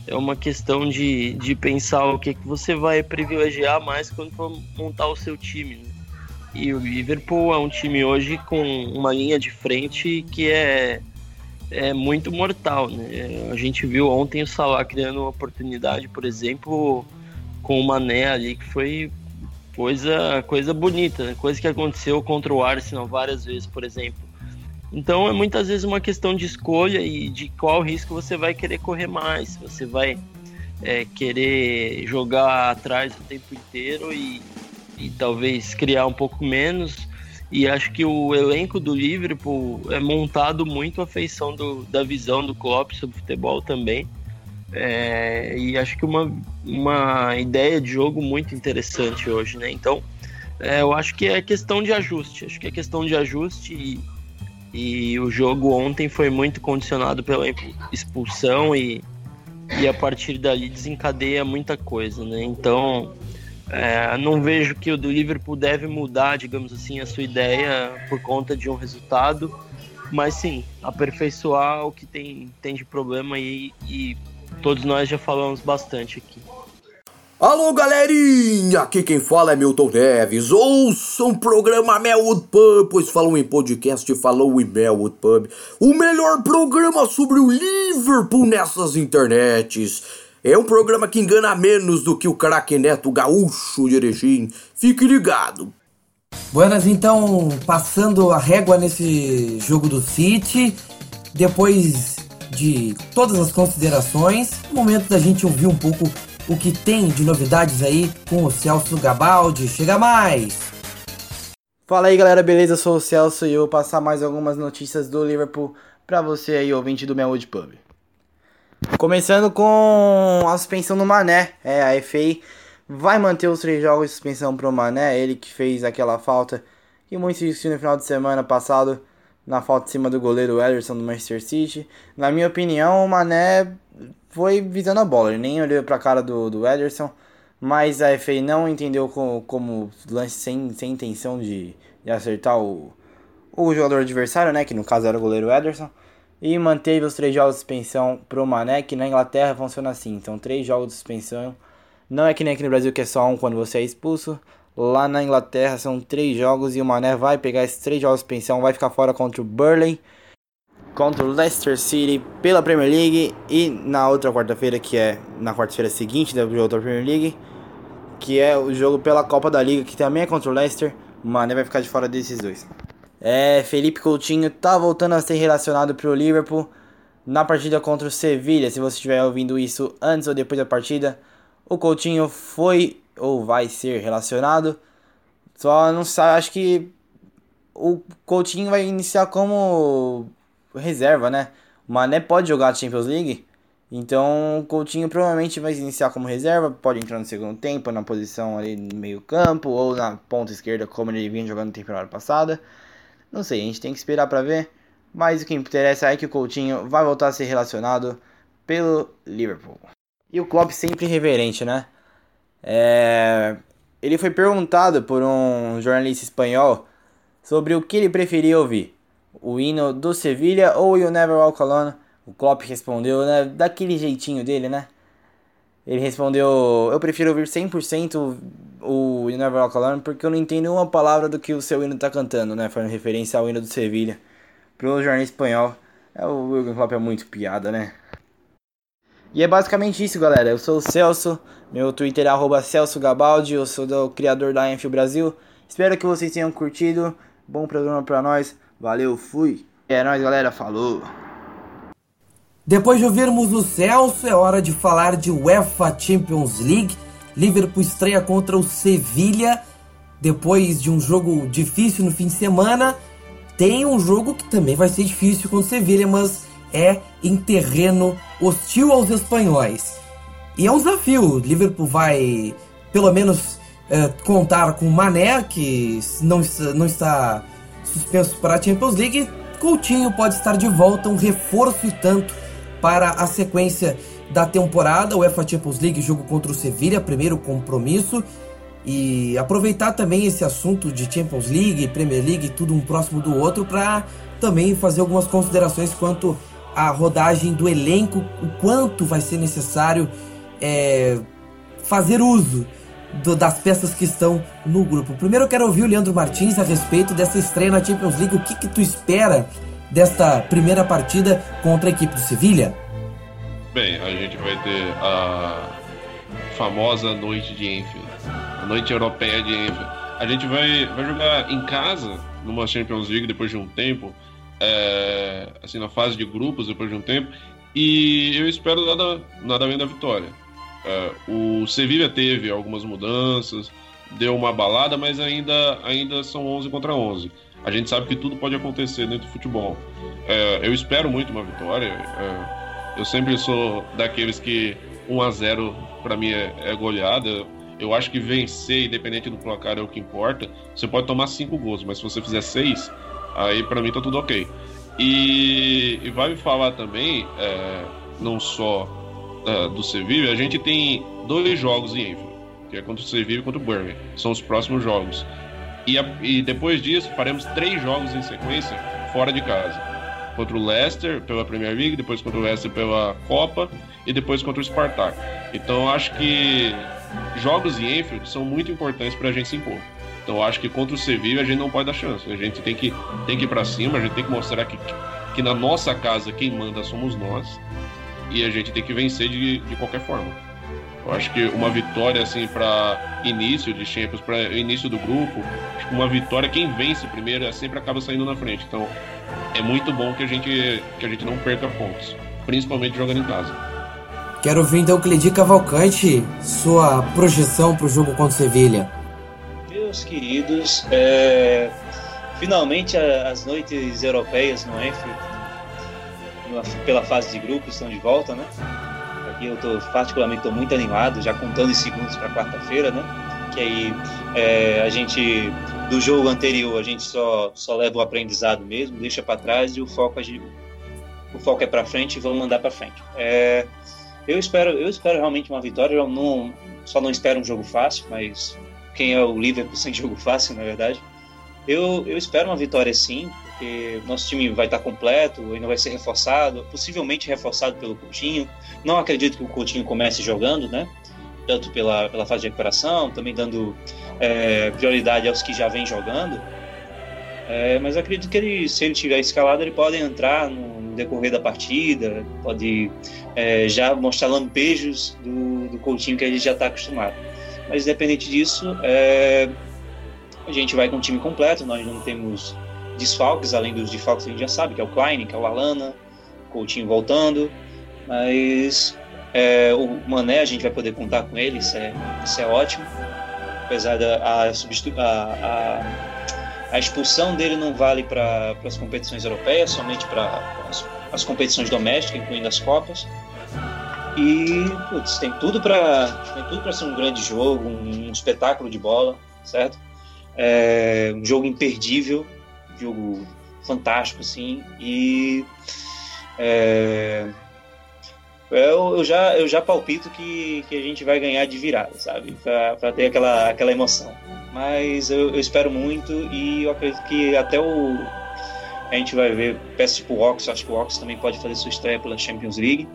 É uma questão de, de pensar o que, que você vai privilegiar mais quando for montar o seu time. Né? E o Liverpool é um time hoje com uma linha de frente que é é muito mortal, né? A gente viu ontem o Salah criando uma oportunidade, por exemplo, com o Mané ali, que foi coisa, coisa bonita, né? coisa que aconteceu contra o Arsenal várias vezes, por exemplo. Então é muitas vezes uma questão de escolha e de qual risco você vai querer correr mais. Você vai é, querer jogar atrás o tempo inteiro e, e talvez criar um pouco menos e acho que o elenco do Liverpool é montado muito à feição do, da visão do Klopp sobre futebol também. É, e acho que uma, uma ideia de jogo muito interessante hoje, né? Então, é, eu acho que é questão de ajuste. Acho que é questão de ajuste e, e o jogo ontem foi muito condicionado pela expulsão e, e a partir dali desencadeia muita coisa, né? Então, é, não vejo que o do Liverpool deve mudar, digamos assim, a sua ideia por conta de um resultado, mas sim, aperfeiçoar o que tem, tem de problema aí e todos nós já falamos bastante aqui. Alô galerinha, aqui quem fala é Milton Neves. Ouçam o programa Melwood Pub, pois falou em podcast, falou em Melwood Pub, o melhor programa sobre o Liverpool nessas internets. É um programa que engana menos do que o craque Neto Gaúcho de Erechim. Fique ligado. Buenas, então, passando a régua nesse jogo do City, depois de todas as considerações, momento da gente ouvir um pouco o que tem de novidades aí com o Celso Gabaldi. Chega mais! Fala aí galera, beleza? Eu sou o Celso e eu vou passar mais algumas notícias do Liverpool para você aí, ouvinte do Melwood Pub. Começando com a suspensão do Mané. É, a FA vai manter os três jogos de suspensão pro Mané. Ele que fez aquela falta que muito se no final de semana passado na falta em cima do goleiro Ederson do Manchester City. Na minha opinião, o Mané foi visando a bola. Ele nem olhou pra cara do, do Ederson. Mas a FA não entendeu como, como lance sem, sem intenção de, de acertar o, o jogador adversário, né? Que no caso era o goleiro Ederson e manteve os três jogos de suspensão pro Mané, que na Inglaterra funciona assim. Então, três jogos de suspensão. Não é que nem aqui no Brasil que é só um quando você é expulso. Lá na Inglaterra são três jogos e o Mané vai pegar esses três jogos de suspensão, vai ficar fora contra o Burley, contra o Leicester City pela Premier League e na outra quarta-feira, que é na quarta-feira seguinte do jogo da Premier League, que é o jogo pela Copa da Liga, que também é contra o Leicester. O Mané vai ficar de fora desses dois. É, Felipe Coutinho tá voltando a ser relacionado pro Liverpool na partida contra o Sevilha. Se você estiver ouvindo isso antes ou depois da partida, o Coutinho foi ou vai ser relacionado. Só não sabe, acho que o Coutinho vai iniciar como reserva, né? O Mané pode jogar a Champions League, então o Coutinho provavelmente vai iniciar como reserva, pode entrar no segundo tempo, na posição ali no meio campo ou na ponta esquerda, como ele vinha jogando na temporada passada. Não sei, a gente tem que esperar para ver. Mas o que interessa é que o Coutinho vai voltar a ser relacionado pelo Liverpool. E o Klopp sempre reverente, né? É... Ele foi perguntado por um jornalista espanhol sobre o que ele preferia ouvir. O hino do Sevilha ou o Never Walk Alone. O Klopp respondeu, né? Daquele jeitinho dele, né? Ele respondeu: Eu prefiro ouvir 100% o You Never Walk Alone porque eu não entendo uma palavra do que o seu hino tá cantando, né? Fazendo referência ao hino do Sevilha. Pro jornal espanhol. É, o Jürgen Klopp é muito piada, né? E é basicamente isso, galera. Eu sou o Celso, meu Twitter é arroba Celso Gabaldi, eu sou o criador da Enfield Brasil. Espero que vocês tenham curtido. Bom programa pra nós. Valeu, fui. É nóis, galera. Falou. Depois de ouvirmos o Celso, é hora de falar de UEFA Champions League. Liverpool estreia contra o Sevilha. Depois de um jogo difícil no fim de semana, tem um jogo que também vai ser difícil contra o Sevilha, mas é em terreno hostil aos espanhóis. E é um desafio. Liverpool vai, pelo menos, é, contar com Mané, que não, não está suspenso para a Champions League. Coutinho pode estar de volta, um reforço e tanto para a sequência da temporada. O UEFA Champions League, jogo contra o Sevilha, primeiro compromisso. E aproveitar também esse assunto de Champions League, Premier League, tudo um próximo do outro, para também fazer algumas considerações quanto à rodagem do elenco, o quanto vai ser necessário é, fazer uso do, das peças que estão no grupo. Primeiro eu quero ouvir o Leandro Martins a respeito dessa estreia na Champions League. O que, que tu espera desta primeira partida contra a equipe do Sevilha? Bem, a gente vai ter a famosa noite de Enfield, a noite europeia de Enfield. A gente vai, vai jogar em casa, numa Champions League, depois de um tempo, é, assim, na fase de grupos, depois de um tempo, e eu espero nada, nada além da vitória. É, o Sevilla teve algumas mudanças, deu uma balada, mas ainda, ainda são 11 contra 11. A gente sabe que tudo pode acontecer dentro do futebol. É, eu espero muito uma vitória. É, eu sempre sou daqueles que 1 a 0 para mim é, é, goleada. Eu acho que vencer, independente do placar, é o que importa. Você pode tomar cinco gols, mas se você fizer seis, aí para mim tá tudo ok. E, e vai me falar também, é, não só uh, do Sevilla, a gente tem dois jogos em Enfield, que é contra o Sevilla e contra o Birmingham. São os próximos jogos. E, a, e depois disso, faremos três jogos em sequência fora de casa. Contra o Leicester pela Premier League, depois contra o Leicester pela Copa e depois contra o Spartak. Então acho que jogos em Enfield são muito importantes para a gente se impor. Então acho que contra o Sevilla a gente não pode dar chance. A gente tem que, tem que ir para cima, a gente tem que mostrar que, que na nossa casa quem manda somos nós e a gente tem que vencer de, de qualquer forma. Eu acho que uma vitória assim para início de Champions, para início do grupo, uma vitória quem vence primeiro sempre acaba saindo na frente. Então é muito bom que a gente que a gente não perca pontos, principalmente jogando em casa. Quero ouvir então Cledi Cavalcante, sua projeção para o jogo contra o Sevilha. Meus queridos, é... finalmente as noites europeias no Enfield pela fase de grupos estão de volta, né? Aqui eu tô particularmente muito animado, já contando os segundos para quarta-feira, né? Que aí é, a gente do jogo anterior a gente só só leva o aprendizado mesmo, deixa para trás e o foco o foco é para frente e vamos mandar para frente. É, eu espero eu espero realmente uma vitória, eu não só não espero um jogo fácil, mas quem é o Liverpool sem jogo fácil, na verdade. Eu, eu espero uma vitória sim, porque nosso time vai estar completo, ainda vai ser reforçado, possivelmente reforçado pelo Coutinho. Não acredito que o Coutinho comece jogando, né? Tanto pela, pela fase de recuperação, também dando é, prioridade aos que já vêm jogando. É, mas acredito que ele, se ele tiver escalado, ele pode entrar no decorrer da partida, pode é, já mostrar lampejos do, do Coutinho que ele já está acostumado. Mas independente disso, é, a gente vai com o time completo, nós não temos desfalques, além dos desfalques que a gente já sabe, que é o Klein, que é o Alana, o Coutinho voltando, mas é, o Mané a gente vai poder contar com ele, isso é, isso é ótimo, apesar da a, a, a expulsão dele não vale para as competições europeias, somente para as, as, competições domésticas, incluindo as Copas. E putz, tem tudo para tem tudo para ser um grande jogo, um, um espetáculo de bola, certo? É, um jogo imperdível jogo fantástico, assim, e é, eu, eu, já, eu já palpito que, que a gente vai ganhar de virada, sabe? Para ter aquela, aquela emoção. Mas eu, eu, espero muito e eu acredito que até o. A gente vai ver peças tipo o Ox, acho que o Ox também pode fazer sua estreia pela Champions League,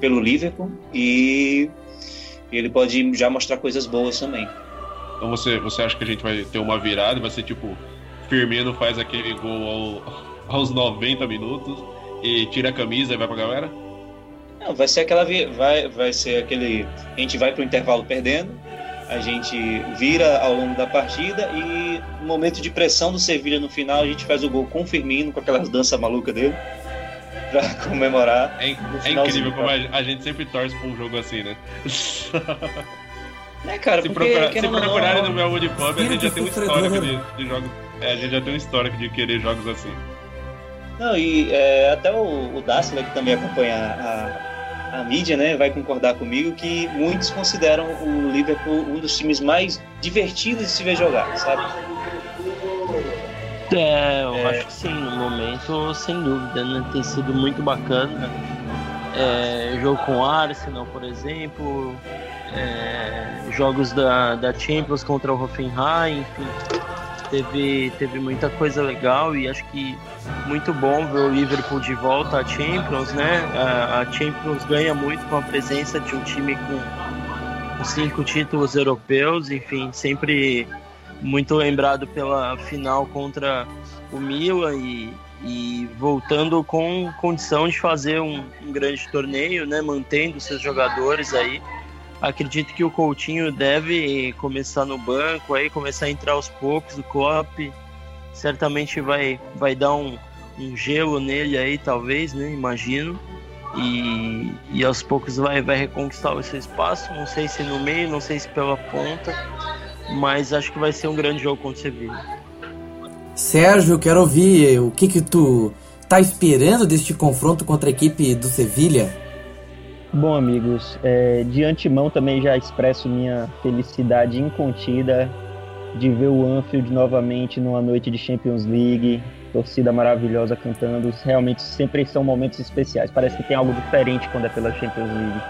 pelo Liverpool. E ele pode já mostrar coisas boas também. Então você, você acha que a gente vai ter uma virada? Vai ser tipo, Firmino faz aquele gol ao, aos 90 minutos e tira a camisa e vai pra galera? Não, vai ser aquela vai, vai ser aquele a gente vai pro intervalo perdendo, a gente vira ao longo da partida e no momento de pressão do Sevilha no final a gente faz o gol com o Firmino com aquelas danças malucas dele pra comemorar. É, é incrível como a, gente sempre torce pra um jogo assim, né? É, cara, se, porque, procura, se procurarem no meu Wood Pub, a gente já tem um histórico de, de jogos. É, a gente já tem um histórico de querer jogos assim. Não, e é, até o, o Dassler, que também acompanha a, a mídia, né, vai concordar comigo que muitos consideram o Liverpool um dos times mais divertidos de se ver jogar, sabe? É, eu é... acho que sim, no momento, sem dúvida, né? Tem sido muito bacana. É, jogo com Arsenal, por exemplo, é, jogos da, da Champions contra o Hoffenheim, enfim, teve, teve muita coisa legal e acho que muito bom ver o Liverpool de volta à Champions, né? A, a Champions ganha muito com a presença de um time com, cinco títulos europeus, enfim, sempre muito lembrado pela final contra o Milan e, e voltando com condição de fazer um, um, grande torneio, né, mantendo seus jogadores aí. Acredito que o Coutinho deve começar no banco, aí começar a entrar aos poucos. O Klopp certamente vai, vai dar um, um gelo nele aí, talvez, né? Imagino. E, e aos poucos vai, vai reconquistar o seu espaço. Não sei se no meio, não sei se pela ponta mas acho que vai ser um grande jogo contra o Sevilla. Sérgio, quero ouvir o que que tu tá esperando deste confronto contra a equipe do Sevilha. Bom, amigos, é, de antemão também já expresso minha felicidade incontida de ver o Anfield novamente numa noite de Champions League, torcida maravilhosa cantando. Realmente sempre são momentos especiais. Parece que tem algo diferente quando é pela Champions League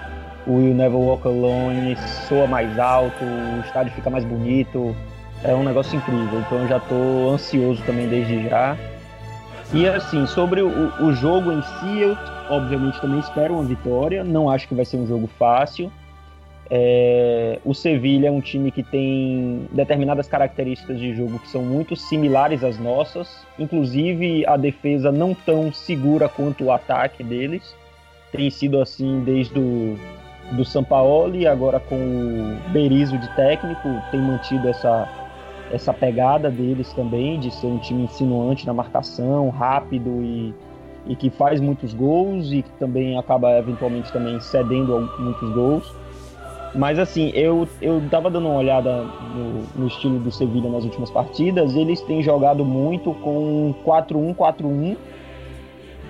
o Will Never Walk Alone soa mais alto, o estádio fica mais bonito. É um negócio incrível. Então eu já estou ansioso também desde já. E assim, sobre o, o, jogo em si, eu obviamente também espero uma vitória. Não acho que vai ser um jogo fácil. É, o Sevilha é um time que tem determinadas características de jogo que são muito similares às nossas, inclusive a defesa não tão segura quanto o ataque deles. Tem sido assim desde o do Sampaoli, agora com o Berizzo de técnico, tem mantido essa, essa pegada deles também, de ser um time insinuante na marcação, rápido e, e que faz muitos gols e que também acaba eventualmente também cedendo muitos gols. Mas assim, eu, eu tava dando uma olhada no, no estilo do Sevilla nas últimas partidas, eles têm jogado muito com 4-1-4-1,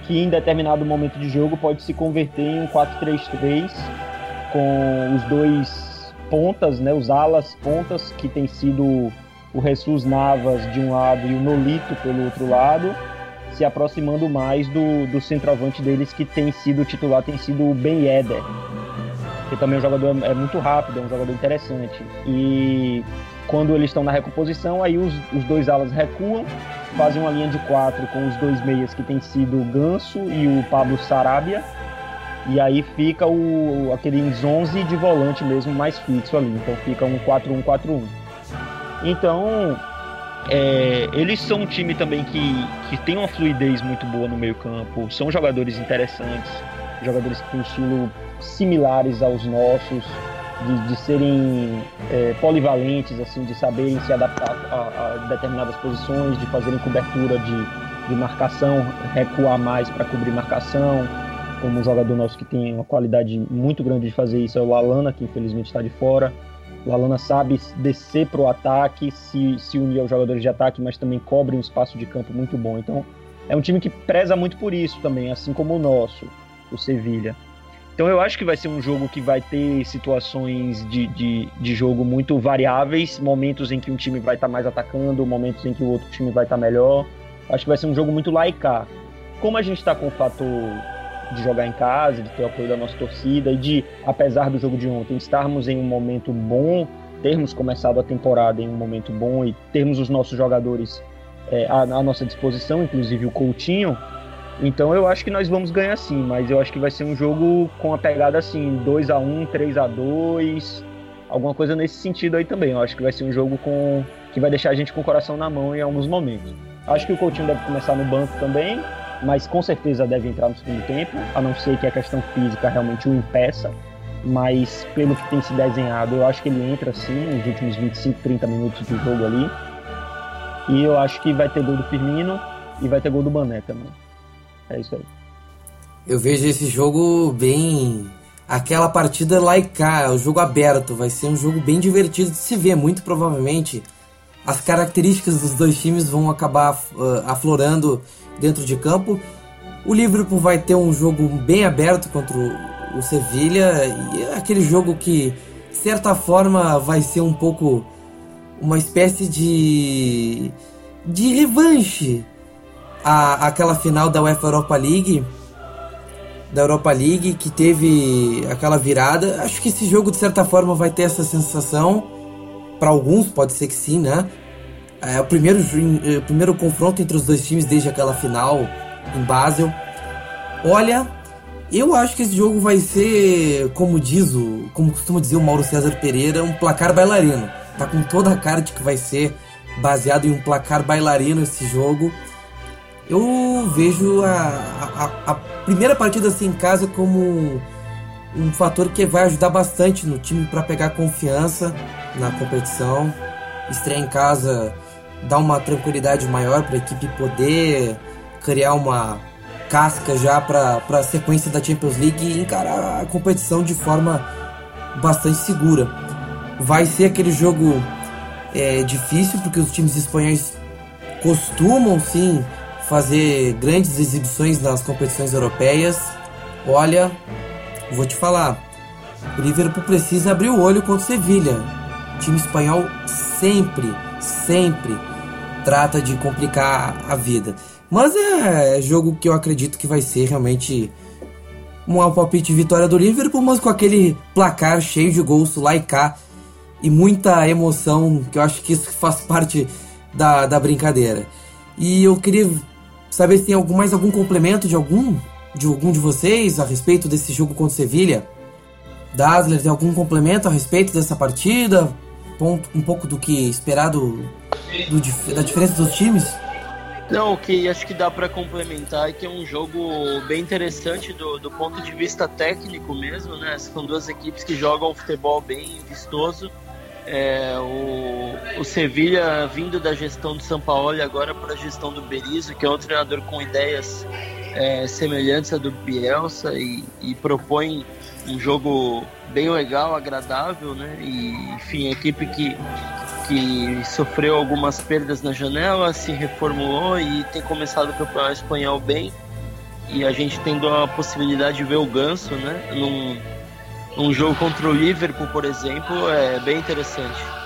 que em determinado momento de jogo pode se converter em um 4-3-3 com os dois pontas, né, os alas pontas, que tem sido o Jesus Navas de um lado e o Nolito pelo outro lado, se aproximando mais do, do centroavante deles, que tem sido titular, tem sido o Ben Yedder, que também é um jogador é muito rápido, é um jogador interessante. E quando eles estão na recomposição, aí os, os dois alas recuam, fazem uma linha de quatro com os dois meias, que tem sido o Ganso e o Pablo Sarabia, e aí fica o, aquele 11 de volante mesmo mais fixo ali. Então fica um 4-1-4-1. Então, é, eles são um time também que, que tem uma fluidez muito boa no meio campo. São jogadores interessantes. Jogadores que estilo similares aos nossos. De, de serem é, polivalentes, assim, de saberem se adaptar a, a, determinadas posições, de fazerem cobertura de, de marcação, recuar mais para cobrir marcação, como um jogador nosso que tem uma qualidade muito grande de fazer isso é o Lalana, que infelizmente está de fora. O Lalana sabe descer para o ataque, se, se unir aos jogadores de ataque, mas também cobre um espaço de campo muito bom. Então, é um time que preza muito por isso também, assim como o nosso, o Sevilha. Então, eu acho que vai ser um jogo que vai ter situações de, de, de jogo muito variáveis, momentos em que um time vai estar tá mais atacando, momentos em que o outro time vai estar tá melhor. Acho que vai ser um jogo muito laicar. Como a gente está com o fator de jogar em casa, de ter o apoio da nossa torcida e de, apesar do jogo de ontem, estarmos em um momento bom, termos começado a temporada em um momento bom e termos os nossos jogadores é, à, à, nossa disposição, inclusive o Coutinho. Então eu acho que nós vamos ganhar sim, mas eu acho que vai ser um jogo com a pegada assim, 2 a 1 3 a 2 alguma coisa nesse sentido aí também. Eu acho que vai ser um jogo com que vai deixar a gente com o coração na mão em alguns momentos. Acho que o Coutinho deve começar no banco também, mas com certeza deve entrar no segundo tempo, a não ser que a questão física realmente o impeça. Mas pelo que tem se desenhado, eu acho que ele entra sim nos últimos 25, 30 minutos do jogo ali. E eu acho que vai ter gol do Firmino e vai ter gol do Mané também. É isso aí. Eu vejo esse jogo bem aquela partida lá cá, o jogo aberto, vai ser um jogo bem divertido de se ver, muito provavelmente. As características dos dois times vão acabar uh, aflorando dentro de campo. O Liverpool vai ter um jogo bem aberto contra o, Sevilha e é aquele jogo que, de certa forma, vai ser um pouco uma espécie de de revanche a, aquela final da UEFA Europa League da Europa League que teve aquela virada. Acho que esse jogo de certa forma vai ter essa sensação. Para alguns pode ser que sim, né? É o primeiro, é o primeiro confronto entre os dois times desde aquela final em Basel. Olha, eu acho que esse jogo vai ser, como diz o, como costuma dizer o Mauro César Pereira, um placar bailarino. Tá com toda a cara de que vai ser baseado em um placar bailarino esse jogo eu vejo a, a, a primeira partida assim em casa como um fator que vai ajudar bastante no time para pegar confiança na competição. Estreia em casa dá uma tranquilidade maior para a equipe poder criar uma casca já para a sequência da Champions League e encarar a competição de forma bastante segura. Vai ser aquele jogo é, difícil porque os times espanhóis costumam sim fazer grandes exibições nas competições europeias. Olha, vou te falar, o Liverpool precisa abrir o olho contra o Sevilha. O time espanhol sempre, sempre trata de complicar a vida. Mas é jogo que eu acredito que vai ser realmente um palpite vitória do Liverpool, mas com aquele placar cheio de gols lá e cá e muita emoção, que eu acho que isso faz parte da, da brincadeira. E eu queria saber se tem algum, mais algum complemento de algum de algum de vocês a respeito desse jogo contra o Sevilha. Dazzler, tem algum complemento a respeito dessa partida? Ponto, um pouco do que esperado do, da diferença dos times? Não, o que acho que dá para complementar é que é um jogo bem interessante do, do ponto de vista técnico mesmo, né? São duas equipes que jogam futebol bem vistoso é, o, o Sevilha vindo da gestão do São Paulo e agora para a gestão do Berizzo, que é um treinador com ideias é, semelhantes à do Bielsa e, e, propõe um jogo bem legal, agradável, né? E, enfim, a equipe que, que sofreu algumas perdas na janela, se reformulou e tem começado o campeonato espanhol bem. E a gente tendo a possibilidade de ver o Ganso, né? Num, um jogo contra o Liverpool, por exemplo, é bem interessante.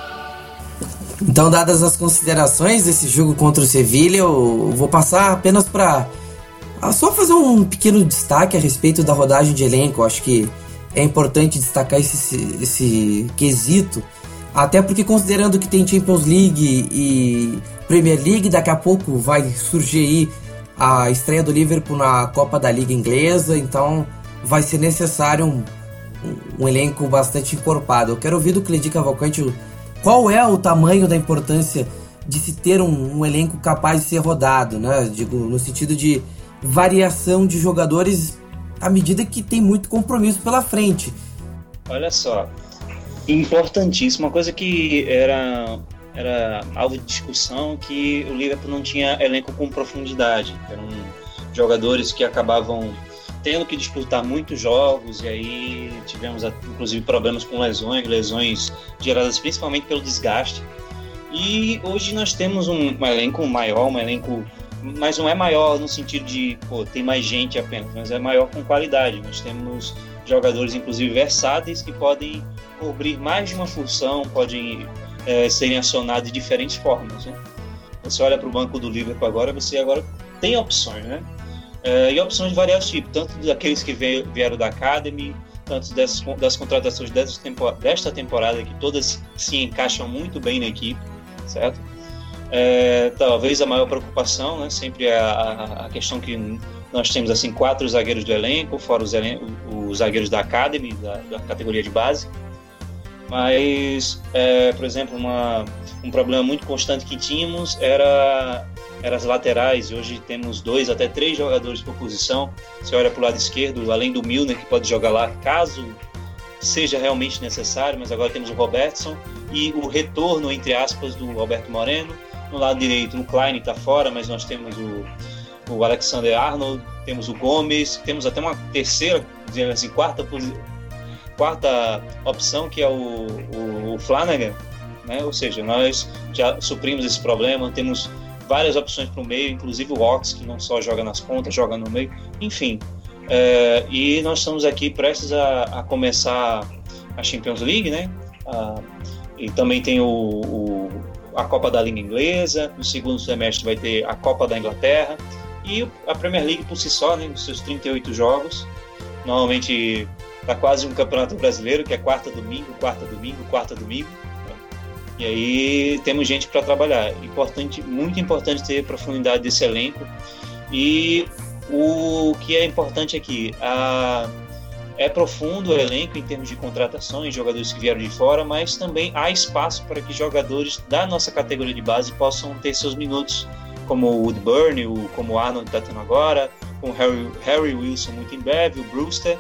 Então, dadas as considerações desse jogo contra o Sevilha, eu vou passar apenas para só fazer um pequeno destaque a respeito da rodagem de elenco. Acho que é importante destacar esse, esse quesito, até porque considerando que tem Champions League e Premier League, daqui a pouco vai surgir aí a estreia do Liverpool na Copa da Liga Inglesa, então vai ser necessário um um elenco bastante encorpado. Eu quero ouvir do Cledi Cavalcante qual é o tamanho da importância de se ter um, um, elenco capaz de ser rodado, né? Digo, no sentido de variação de jogadores à medida que tem muito compromisso pela frente. Olha só, importantíssimo, uma coisa que era era alvo de discussão que o Liverpool não tinha elenco com profundidade, eram jogadores que acabavam tendo que disputar muitos jogos e aí tivemos inclusive problemas com lesões, lesões geradas principalmente pelo desgaste. E hoje nós temos um, um elenco maior, um elenco, mas não é maior no sentido de pô, tem mais gente apenas, mas é maior com qualidade. Nós temos jogadores inclusive versáteis que podem cobrir mais de uma função, podem é, serem acionados de diferentes formas. Né? Você olha para o banco do Liverpool agora, você agora tem opções, né? É, e opções de variados tipos, tanto daqueles que vieram da Academy, tanto dessas, das contratações desta temporada, que todas se encaixam muito bem na equipe, certo? É, talvez a maior preocupação, né, sempre é a, a, questão que nós temos assim quatro zagueiros do elenco, fora os, os zagueiros da Academy, da, da, categoria de base. Mas, é, por exemplo, uma, um problema muito constante que tínhamos era, era as laterais. Hoje temos dois até três jogadores por posição. Você olha para o lado esquerdo, além do Milner, que pode jogar lá caso seja realmente necessário, mas agora temos o Robertson e o retorno, entre aspas, do Roberto Moreno. No lado direito, o Klein está fora, mas nós temos o, o Alexander Arnold, temos o Gomes, temos até uma terceira, dizendo assim, quarta, quarta opção, que é o, o, o Flanagan. Né? Ou seja, nós já suprimos esse problema, temos várias opções para o meio, inclusive o Ox, que não só joga nas pontas, joga no meio. Enfim, é, e nós estamos aqui prestes a, a, começar a Champions League, né? Ah, e também tem o, o, a Copa da Liga Inglesa. No segundo semestre vai ter a Copa da Inglaterra e a Premier League por si só, né? Com seus 38 jogos. Normalmente está quase um campeonato brasileiro, que é quarta domingo, quarta domingo, quarta domingo. E aí temos gente para trabalhar. Importante, muito importante ter profundidade desse elenco. E o que é importante aqui, a, é profundo o elenco em termos de contratações, jogadores que vieram de fora, mas também há espaço para que jogadores da nossa categoria de base possam ter seus minutos, como o Woodburn, como o Arnold está tendo agora, com o Harry, Harry Wilson muito em breve, o Brewster.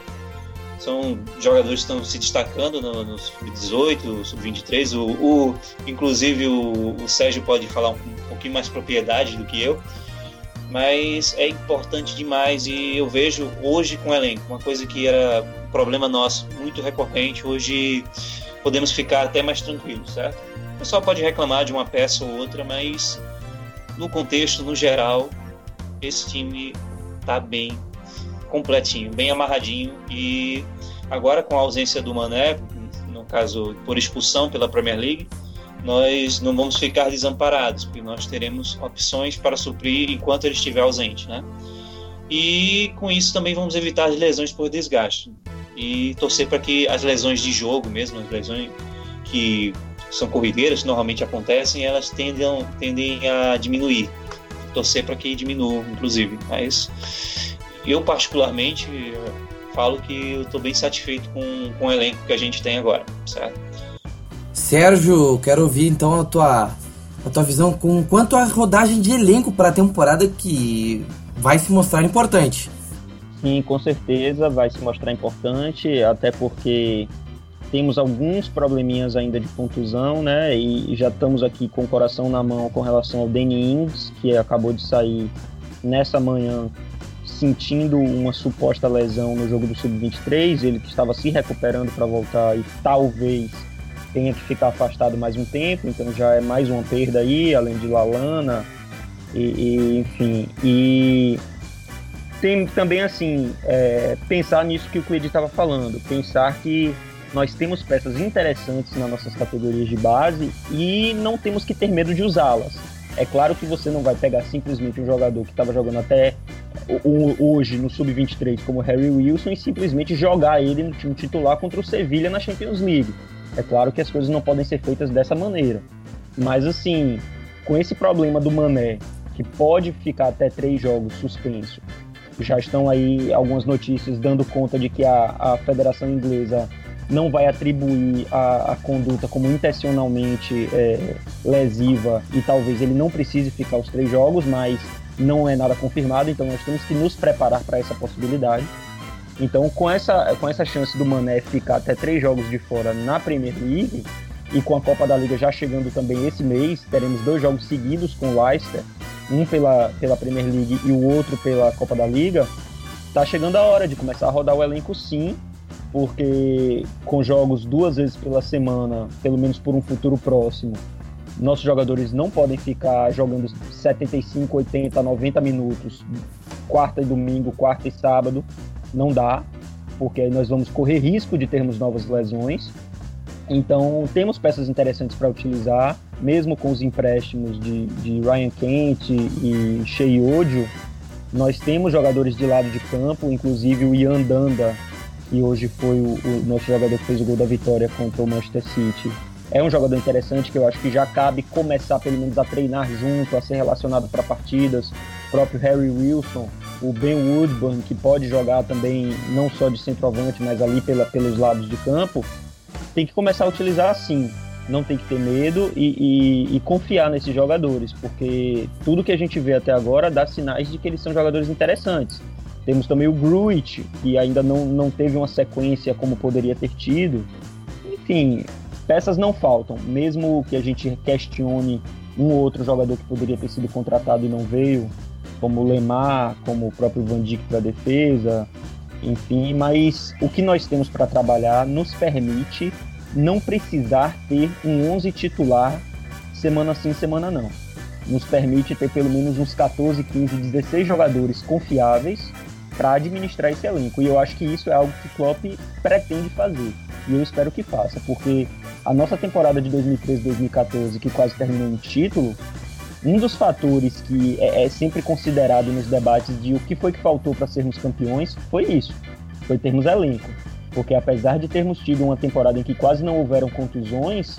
São jogadores que estão se destacando no, no Sub-18, Sub-23. O, o, inclusive, o, o Sérgio pode falar um, um pouquinho mais propriedade do que eu mas é importante demais e eu vejo hoje com o elenco, uma coisa que era problema nosso muito recorrente, hoje podemos ficar até mais tranquilos, certo? O pessoal pode reclamar de uma peça ou outra, mas no contexto, no geral, esse time tá bem completinho, bem amarradinho e agora com a ausência do Mané, no caso por expulsão pela Premier League, nós não vamos ficar desamparados, porque nós teremos opções para suprir enquanto ele estiver ausente, né? E com isso também vamos evitar as lesões por desgaste e torcer para que as lesões de jogo mesmo, as lesões que são corrideiras, que normalmente acontecem, elas tendem, tendem a diminuir. Torcer para que diminuam, inclusive. Mas eu, particularmente, falo que eu estou bem satisfeito com, com o elenco que a gente tem agora, certo? Sérgio, quero ouvir então a tua, a tua visão com quanto à rodagem de elenco para a temporada que vai se mostrar importante. Sim, com certeza vai se mostrar importante, até porque temos alguns probleminhas ainda de contusão, né? E já estamos aqui com o coração na mão com relação ao Danny Ings, que acabou de sair nessa manhã sentindo uma suposta lesão no jogo do Sub-23, ele que estava se recuperando para voltar e talvez tenha que ficar afastado mais um tempo, então já é mais uma perda aí, além de Lalana, e, e enfim. E tem também, assim, é, pensar nisso que o Cleide estava falando, pensar que nós temos peças interessantes nas nossas categorias de base e não temos que ter medo de usá-las. É claro que você não vai pegar simplesmente um jogador que estava jogando até hoje no Sub-23 como Harry Wilson e simplesmente jogar ele no time titular contra o Sevilha na Champions League. É claro que as coisas não podem ser feitas dessa maneira. Mas assim, com esse problema do Mané, que pode ficar até três jogos suspenso, já estão aí algumas notícias dando conta de que a, a Federação Inglesa não vai atribuir a, a conduta como intencionalmente é, lesiva e talvez ele não precise ficar os três jogos, mas não é nada confirmado, então nós temos que nos preparar para essa possibilidade. Então, com essa, com essa chance do Mané ficar até três jogos de fora na Premier League, e com a Copa da Liga já chegando também esse mês, teremos dois jogos seguidos com o Leicester, um pela, pela Premier League e o outro pela Copa da Liga, tá chegando a hora de começar a rodar o elenco sim, porque com jogos duas vezes pela semana, pelo menos por um futuro próximo, nossos jogadores não podem ficar jogando 75, 80, 90 minutos, quarta e domingo, quarta e sábado, não dá, porque nós vamos correr risco de termos novas lesões. Então, temos peças interessantes para utilizar, mesmo com os empréstimos de, de Ryan Kent e Shea Odio. Nós temos jogadores de lado de campo, inclusive o Ian Danda, que hoje foi o, o nosso jogador que fez o gol da vitória contra o Manchester City. É um jogador interessante que eu acho que já cabe começar pelo menos a treinar junto, a ser relacionado para partidas. O próprio Harry Wilson o Ben Woodburn, que pode jogar também não só de centroavante, mas ali pela, pelos lados de campo. tem que começar a utilizar assim. Não tem que ter medo e, e, e, confiar nesses jogadores, porque tudo que a gente vê até agora dá sinais de que eles são jogadores interessantes. Temos também o Gruit, que ainda não, não teve uma sequência como poderia ter tido. Enfim, peças não faltam, mesmo que a gente questione um ou outro jogador que poderia ter sido contratado e não veio, como o Lemar, como o próprio Van Dijk para defesa, enfim, mas o que nós temos para trabalhar nos permite não precisar ter um 11 titular semana sim, semana não. Nos permite ter pelo menos uns 14, 15, 16 jogadores confiáveis para administrar esse elenco. E eu acho que isso é algo que Klopp pretende fazer. E eu espero que faça, porque a nossa temporada de 2013-2014, que quase terminou em título, um dos fatores que é, é, sempre considerado nos debates de o que foi que faltou para sermos campeões foi isso, foi termos elenco. Porque apesar de termos tido uma temporada em que quase não houveram contusões,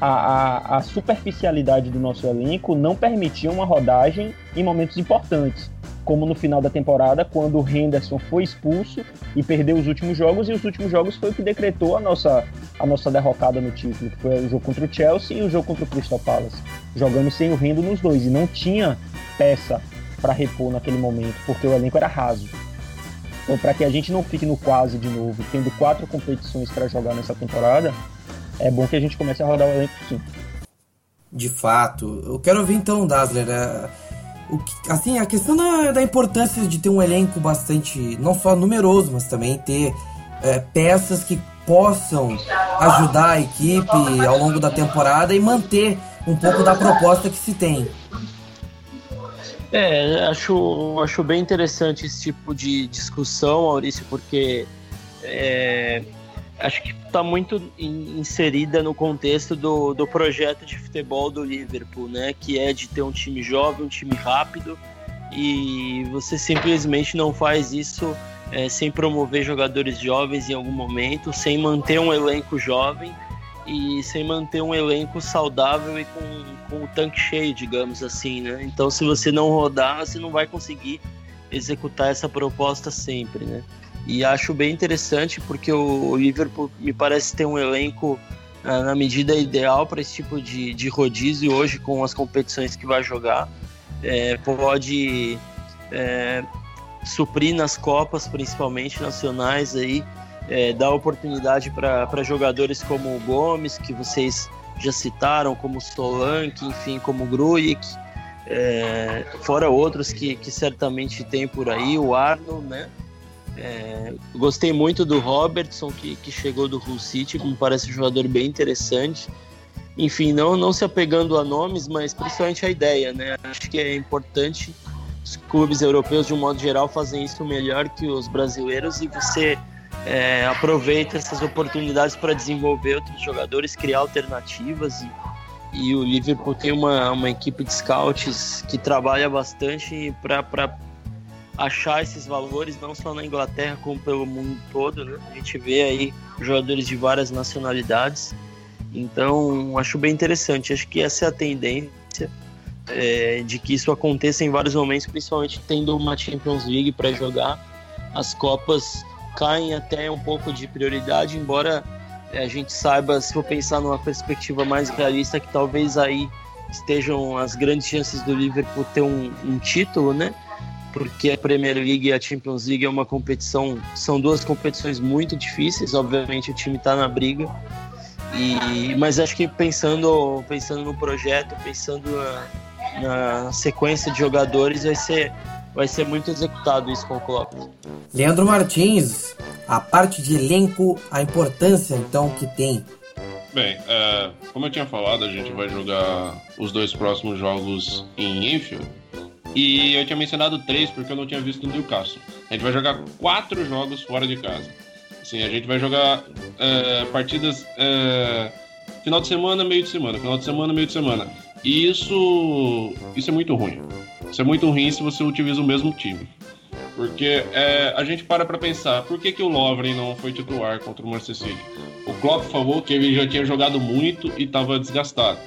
a, a, a superficialidade do nosso elenco não permitia uma rodagem em momentos importantes como no final da temporada, quando o Henderson foi expulso e perdeu os últimos jogos, e os últimos jogos foi o que decretou a nossa, a nossa derrocada no título, que foi o jogo contra o Chelsea e o jogo contra o Crystal Palace, jogando sem o Rendo nos dois, e não tinha peça para repor naquele momento, porque o elenco era raso. Então, para que a gente não fique no quase de novo, tendo quatro competições para jogar nessa temporada, é bom que a gente comece a rodar o elenco sim. De fato. Eu quero ouvir então, Dazzler, é, o que, assim, a questão da, da, importância de ter um elenco bastante, não só numeroso, mas também ter é, peças que possam ajudar a equipe ao longo da temporada e manter um pouco da proposta que se tem. É, acho, acho bem interessante esse tipo de discussão, Maurício, porque é, acho que está muito inserida no contexto do, do projeto de futebol do Liverpool, né? Que é de ter um time jovem, um time rápido, e você simplesmente não faz isso é, sem promover jogadores jovens em algum momento, sem manter um elenco jovem e sem manter um elenco saudável e com, com o tanque cheio, digamos assim, né? Então, se você não rodar, você não vai conseguir executar essa proposta sempre, né? E acho bem interessante porque o Liverpool me parece ter um elenco uh, na medida ideal para esse tipo de, de rodízio hoje com as competições que vai jogar. É, pode é, suprir nas Copas, principalmente nacionais, aí, é, dar oportunidade para jogadores como o Gomes, que vocês já citaram, como Solanke, enfim, como Grujic, é, fora outros que, que certamente tem por aí, o Arno, né? É, gostei muito do Robertson, que, que chegou do Hull City, me parece um jogador bem interessante. Enfim, não, não se apegando a nomes, mas principalmente a ideia, né? Acho que é importante os clubes europeus, de um modo geral, fazem isso melhor que os brasileiros e você é, aproveita essas oportunidades para desenvolver outros jogadores, criar alternativas. E, e o Liverpool tem uma, uma equipe de scouts que trabalha bastante para achar esses valores, não só na Inglaterra, como pelo mundo todo. Né? A gente vê aí jogadores de várias nacionalidades. Então, acho bem interessante. Acho que essa é a tendência é, de que isso aconteça em vários momentos, principalmente tendo uma Champions League para jogar. As Copas caem até um pouco de prioridade, embora é, a gente saiba, se for pensar numa perspectiva mais realista, que talvez aí estejam as grandes chances do Liverpool ter um, um título, né? Porque a Premier League e a Champions League é uma competição, são duas competições muito difíceis, obviamente o time está na briga. E, mas acho que pensando, pensando no projeto, pensando na, na, sequência de jogadores, vai ser, vai ser muito executado isso com o Klopp. Leandro Martins, a parte de elenco, a importância então que tem. Bem, é, como eu tinha falado, a gente vai jogar os dois próximos jogos em Enfield. E eu tinha mencionado três porque eu não tinha visto o Newcastle. A gente vai jogar quatro jogos fora de casa. Assim, a gente vai jogar uh, partidas uh, final de semana, meio de semana, final de semana, meio de semana. E isso, isso é muito ruim. Isso é muito ruim se você utiliza o mesmo time. Porque é, a gente para para pensar, por que, que o Lovren não foi titular contra o Manchester City? O Klopp falou que ele já tinha jogado muito e estava desgastado.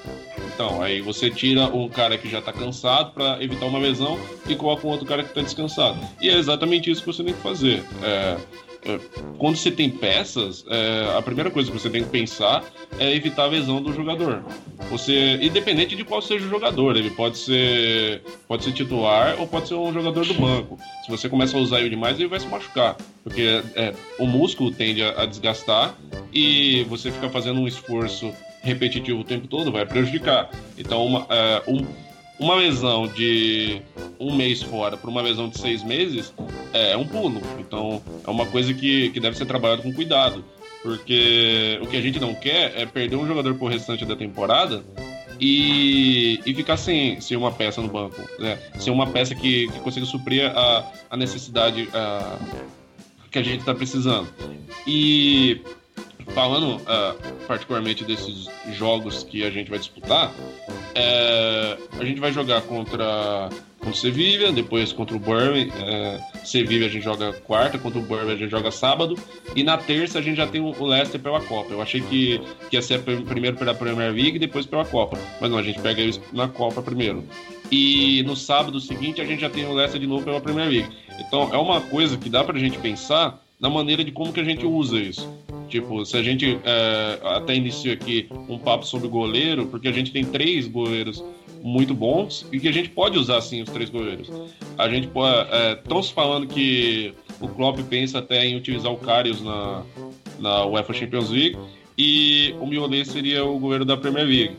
Então, aí você tira um cara que já está cansado para evitar uma lesão e coloca um outro cara que está descansado. E é exatamente isso que você tem que fazer. É, é, quando você tem peças, é, a primeira coisa que você tem que pensar é evitar a lesão do jogador. Você, independente de qual seja o jogador, ele pode ser, pode ser titular ou pode ser um jogador do banco. Se você começa a usar ele demais, ele vai se machucar, porque é, o músculo tende a, a desgastar e você fica fazendo um esforço repetitivo o tempo todo vai prejudicar. Então, uma, é, um, uma lesão de um mês fora para uma lesão de seis meses é um pulo. Então, é uma coisa que, que deve ser trabalhada com cuidado. Porque o que a gente não quer é perder um jogador por restante da temporada e, e ficar sem, sem uma peça no banco. Né? Sem uma peça que, que consiga suprir a, a necessidade a, que a gente está precisando. E falando uh, particularmente desses jogos que a gente vai disputar, é, a gente vai jogar contra, contra o Sevilla, depois contra o Burnley. É, Sevilla a gente joga quarta, contra o Burnley a gente joga sábado. E na terça a gente já tem o Leicester pela Copa. Eu achei que, que ia ser primeiro pela Premier League e depois pela Copa. Mas não, a gente pega eles na Copa primeiro. E no sábado seguinte a gente já tem o Leicester de novo pela Premier League. Então é uma coisa que dá pra gente pensar na maneira de como que a gente usa isso. Tipo, se a gente é, até inicia aqui um papo sobre goleiro, porque a gente tem três goleiros muito bons e que a gente pode usar sim os três goleiros. A gente pode. É, se falando que o Klopp pensa até em utilizar o Karius na, na UEFA Champions League e o Miolet seria o goleiro da Premier League.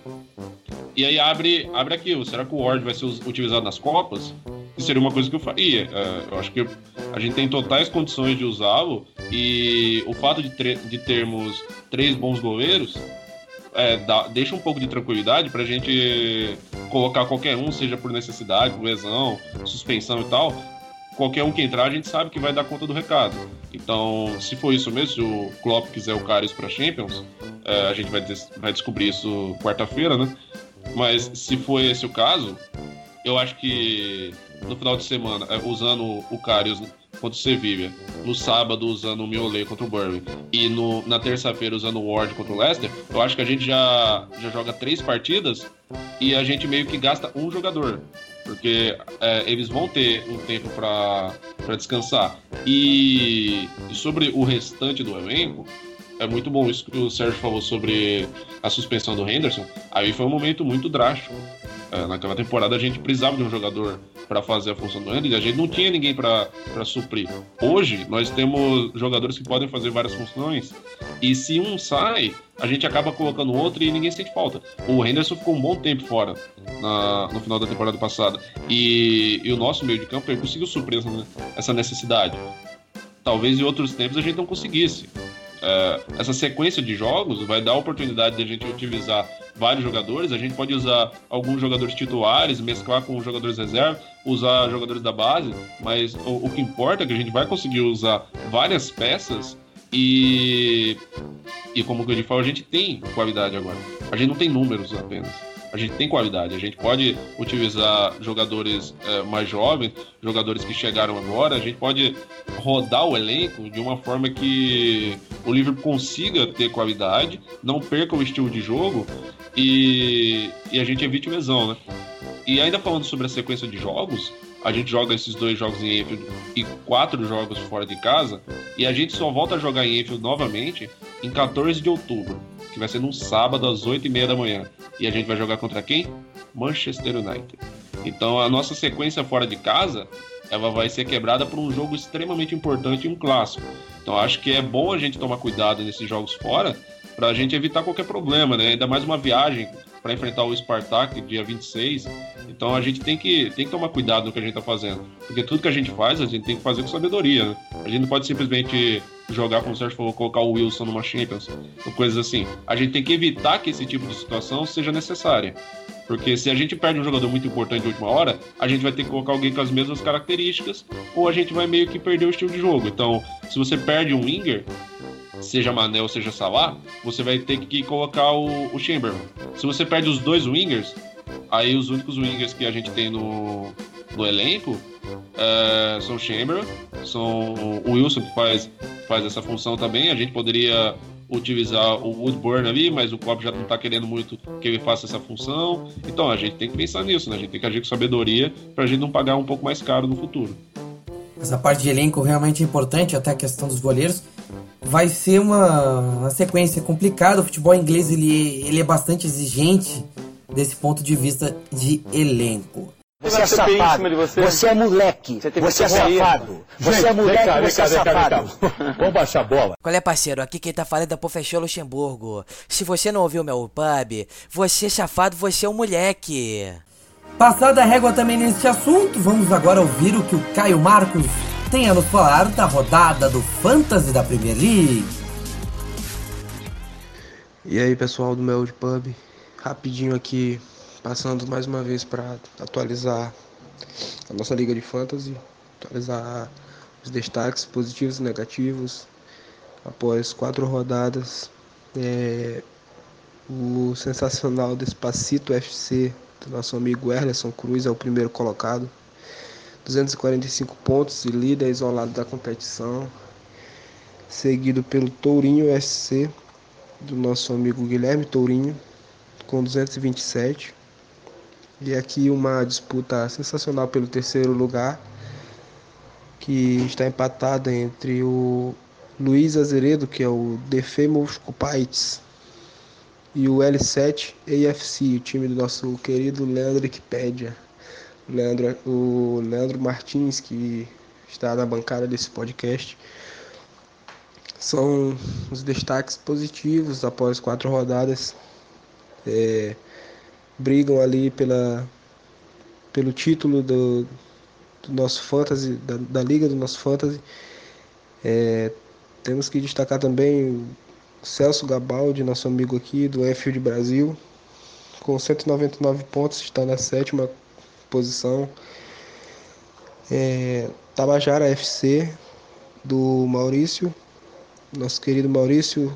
E aí abre, abre aquilo. Será que o Ward vai ser utilizado nas Copas? que seria uma coisa que eu faria. É, eu acho que a gente tem totais condições de usá-lo e o fato de, de termos três bons goleiros é, dá, deixa um pouco de tranquilidade para a gente colocar qualquer um, seja por necessidade, lesão, suspensão e tal. Qualquer um que entrar, a gente sabe que vai dar conta do recado. Então, se for isso mesmo, se o Klopp quiser o Caris para Champions, é, a gente vai, des vai descobrir isso quarta-feira, né? Mas se for esse o caso, eu acho que no final de semana, é, usando o Karius contra o Sevilla, no sábado usando o Miolet contra o Burnley e no, na terça-feira usando o Ward contra o Leicester, eu acho que a gente já, já joga três partidas e a gente meio que gasta um jogador. Porque é, eles vão ter um tempo para descansar. E, e sobre o restante do elenco, é muito bom isso que o Sérgio falou sobre a suspensão do Henderson. Aí foi um momento muito drástico. É, naquela temporada a gente precisava de um jogador para fazer a função do Henderson, a gente não tinha ninguém para suprir. Hoje nós temos jogadores que podem fazer várias funções e se um sai, a gente acaba colocando outro e ninguém sente falta. O Henderson ficou um bom tempo fora na, no final da temporada passada e, e o nosso meio de campo ele conseguiu suprir essa, essa necessidade. Talvez em outros tempos a gente não conseguisse. É, essa sequência de jogos vai dar a oportunidade de a gente utilizar vários jogadores. A gente pode usar alguns jogadores titulares, mesclar com jogadores reserva, usar jogadores da base, mas o, o que importa é que a gente vai conseguir usar várias peças e, e como eu falou, a gente tem qualidade agora. A gente não tem números apenas a gente tem qualidade. A gente pode utilizar jogadores é, mais jovens, jogadores que chegaram agora. A gente pode rodar o elenco de uma forma que o Liverpool consiga ter qualidade, não perca o estilo de jogo e, e a gente evite lesão, né? E ainda falando sobre a sequência de jogos, a gente joga esses dois jogos em Enfield e quatro jogos fora de casa, e a gente só volta a jogar em Enfield novamente em 14 de outubro, que vai ser num sábado às 8 e meia da manhã. E a gente vai jogar contra quem? Manchester United. Então a nossa sequência fora de casa ela vai ser quebrada por um jogo extremamente importante e um clássico. Então acho que é bom a gente tomar cuidado nesses jogos fora para a gente evitar qualquer problema, né? Ainda mais uma viagem para enfrentar o Spartak dia 26. Então a gente tem que, tem que tomar cuidado no que a gente está fazendo. Porque tudo que a gente faz, a gente tem que fazer com sabedoria. Né? A gente não pode simplesmente jogar, como o Sérgio falou, colocar o Wilson numa Champions, ou coisas assim. A gente tem que evitar que esse tipo de situação seja necessária. Porque se a gente perde um jogador muito importante de última hora, a gente vai ter que colocar alguém com as mesmas características, ou a gente vai meio que perder o estilo de jogo. Então, se você perde um winger, seja Manel, seja Salah, você vai ter que colocar o, o Chamberlain. Se você perde os dois wingers, aí os únicos wingers que a gente tem no, no elenco é, são Chamberlain, são o Wilson que faz, faz essa função também. A gente poderia utilizar o Woodburn ali, mas o Klopp já não está querendo muito que ele faça essa função. Então a gente tem que pensar nisso, né? A gente tem que agir com sabedoria para a gente não pagar um pouco mais caro no futuro. essa parte de elenco realmente é importante, até a questão dos goleiros. Vai ser uma, uma sequência complicada. O futebol inglês ele, ele é bastante exigente desse ponto de vista de elenco. Você é safado. Você. você é moleque. Você, você é safado. Você é moleque, cá, você cá, é safado. Vamos baixar a bola. Qual é, parceiro? Aqui quem tá falando é o professor Luxemburgo. Se você não ouviu meu pub, você é safado, você é um moleque. Passada a régua também neste assunto, vamos agora ouvir o que o Caio Marcos tem a nos falar da rodada do Fantasy da Premier League. E aí, pessoal do Mel Pub, rapidinho aqui Passando mais uma vez para atualizar a nossa liga de fantasy, atualizar os destaques positivos e negativos após quatro rodadas. É, o sensacional Despacito FC do nosso amigo Erlerson Cruz é o primeiro colocado. 245 pontos e líder isolado da competição. Seguido pelo Tourinho SC do nosso amigo Guilherme Tourinho com 227. E aqui uma disputa sensacional pelo terceiro lugar, que está empatada entre o Luiz Azeredo, que é o Defemos Cupites, e o L7 AFC, o time do nosso querido Leandro Wikipedia. Leandro, o Leandro Martins, que está na bancada desse podcast. São os destaques positivos após quatro rodadas. É, brigam ali pela, pelo título do, do nosso fantasy, da, da, liga do nosso fantasy. É, temos que destacar também o Celso Gabaldi, nosso amigo aqui do Enfield Brasil, com 199 pontos, está na sétima posição. É, Tabajara FC do Maurício, nosso querido Maurício,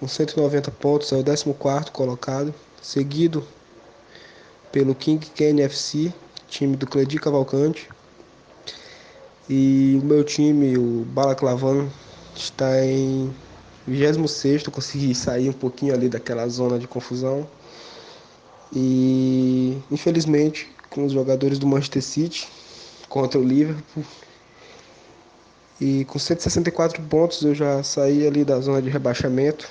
com 190 pontos, é o 14 colocado, seguido pelo King Ken FC, time do Cledi Cavalcante. E o meu time, o Balaclavan, está em 26, consegui sair um pouquinho ali daquela zona de confusão. E infelizmente, com os jogadores do Manchester City contra o Liverpool. E com 164 pontos eu já saí ali da zona de rebaixamento,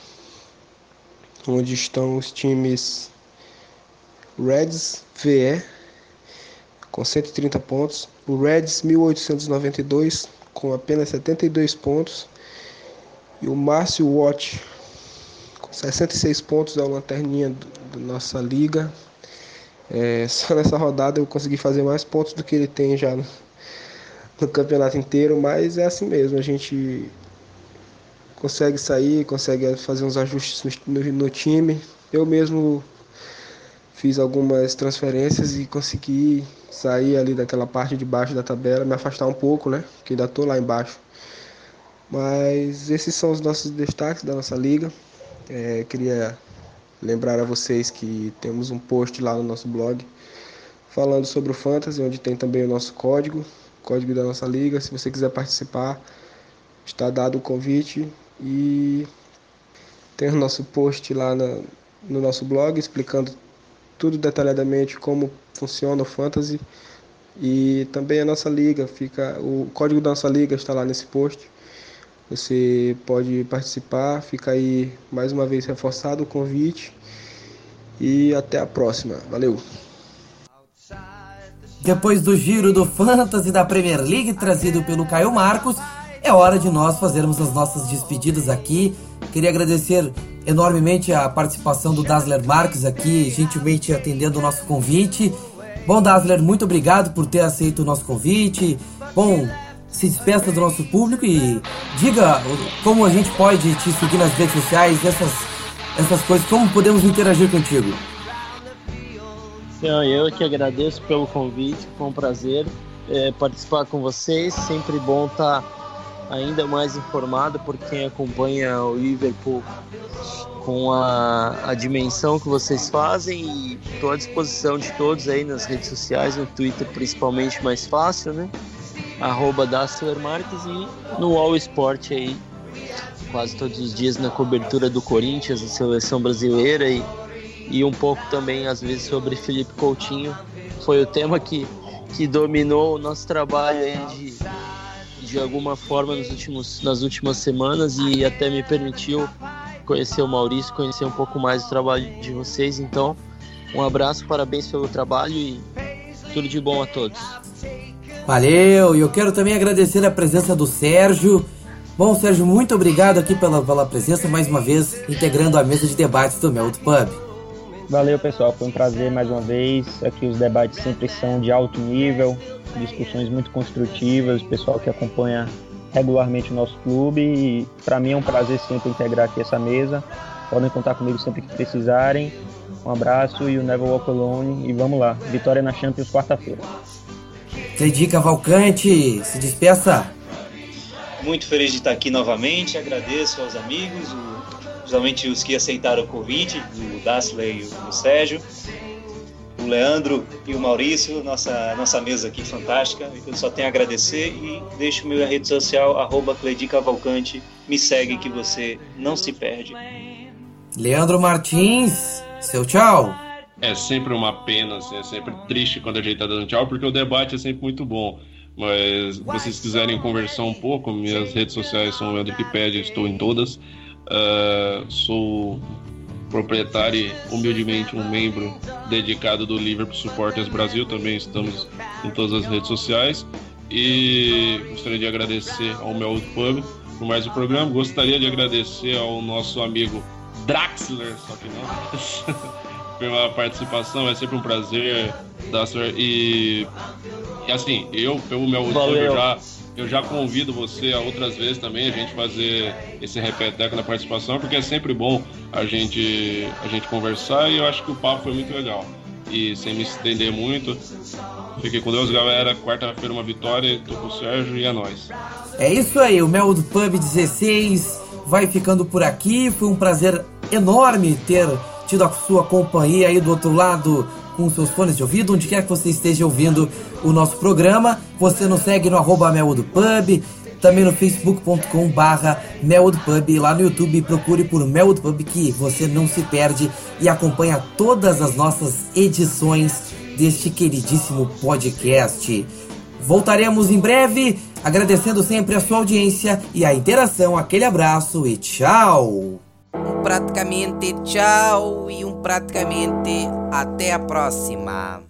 onde estão os times Reds VE com 130 pontos, o Reds 1892 com apenas 72 pontos e o Márcio Watch com 66 pontos é o lanterninha da nossa liga. É, só nessa rodada eu consegui fazer mais pontos do que ele tem já no, no campeonato inteiro, mas é assim mesmo, a gente consegue sair, consegue fazer uns ajustes no, no, no time. Eu mesmo fiz algumas transferências e consegui sair ali daquela parte de baixo da tabela, me afastar um pouco, né? Que ainda estou lá embaixo. Mas esses são os nossos destaques da nossa liga. É, queria lembrar a vocês que temos um post lá no nosso blog falando sobre o Fantasy, onde tem também o nosso código, código da nossa liga. Se você quiser participar, está dado o convite. E tem o nosso post lá no, no nosso blog explicando tudo detalhadamente como funciona o Fantasy. E também a nossa liga fica o código da nossa liga está lá nesse post você pode participar fica aí mais uma vez reforçado o convite e até a próxima valeu depois do giro do Fantasy da Premier League trazido pelo Caio Marcos é hora de nós fazermos as nossas despedidas aqui queria agradecer enormemente a participação do Dasler Marques aqui, gentilmente atendendo o nosso convite. Bom, Dasler, muito obrigado por ter aceito o nosso convite. Bom, se despeça do nosso público e diga como a gente pode te seguir nas redes sociais, essas, essas coisas, como podemos interagir contigo. Então, eu que agradeço pelo convite, foi um prazer é, participar com vocês, sempre bom estar tá ainda mais informado por quem acompanha o Liverpool com a, a dimensão que vocês fazem e estou à disposição de todos aí nas redes sociais, no Twitter principalmente mais fácil, né? Arroba Marques e no All Sport aí, quase todos os dias na cobertura do Corinthians, da seleção brasileira e, e um pouco também às vezes sobre Felipe Coutinho. Foi o tema que, que dominou o nosso trabalho aí de de alguma forma nos últimos, nas últimas semanas e até me permitiu conhecer o Maurício, conhecer um pouco mais do trabalho de vocês. Então, um abraço, parabéns pelo trabalho e tudo de bom a todos. Valeu, e eu quero também agradecer a presença do Sérgio. Bom, Sérgio, muito obrigado aqui pela, pela presença mais uma vez, integrando a mesa de debates do Mel Pub. Valeu, pessoal, foi um prazer mais uma vez. Aqui os debates sempre são de alto nível, discussões muito construtivas, o pessoal que acompanha regularmente o nosso clube e para mim é um prazer sempre integrar aqui essa mesa. Podem contar comigo sempre que precisarem. Um abraço e o Never Walk Alone e vamos lá. Vitória na Champions quarta-feira. Cleidi Cavalcante, se despeça. Muito feliz de estar aqui novamente. Agradeço aos amigos, o, principalmente os que aceitaram o convite, o Dasley e o Sérgio o Leandro e o Maurício, nossa, nossa mesa aqui fantástica. Eu só tenho a agradecer e deixo minha rede social, arroba Cavalcante. Me segue que você não se perde. Leandro Martins, seu tchau. É sempre uma pena, assim, é sempre triste quando a gente tá dando tchau, porque o debate é sempre muito bom. Mas se vocês quiserem conversar um pouco, minhas redes sociais são Wikipedia, estou em todas. Uh, sou proprietário e humildemente um membro dedicado do Liverpool Supporters Brasil, também estamos em todas as redes sociais. E gostaria de agradecer ao Mel Pub por mais um programa. Gostaria de agradecer ao nosso amigo Draxler, só que não, pela participação. É sempre um prazer. E, e assim, eu, pelo Mel Pub, já eu já convido você a outras vezes também a gente fazer esse repeteco na participação, porque é sempre bom a gente, a gente conversar e eu acho que o papo foi muito legal. E sem me estender muito, fiquem com Deus, galera. Quarta-feira uma vitória, tô com o Sérgio e é nóis. É isso aí, o Mel do Pub 16 vai ficando por aqui. Foi um prazer enorme ter tido a sua companhia aí do outro lado com seus fones de ouvido, onde quer que você esteja ouvindo o nosso programa. Você nos segue no arroba Pub, também no facebook.com barra Pub, lá no YouTube procure por Mel do Pub que você não se perde e acompanha todas as nossas edições deste queridíssimo podcast. Voltaremos em breve, agradecendo sempre a sua audiência e a interação. Aquele abraço e tchau! Um praticamente tchau e um praticamente até a próxima.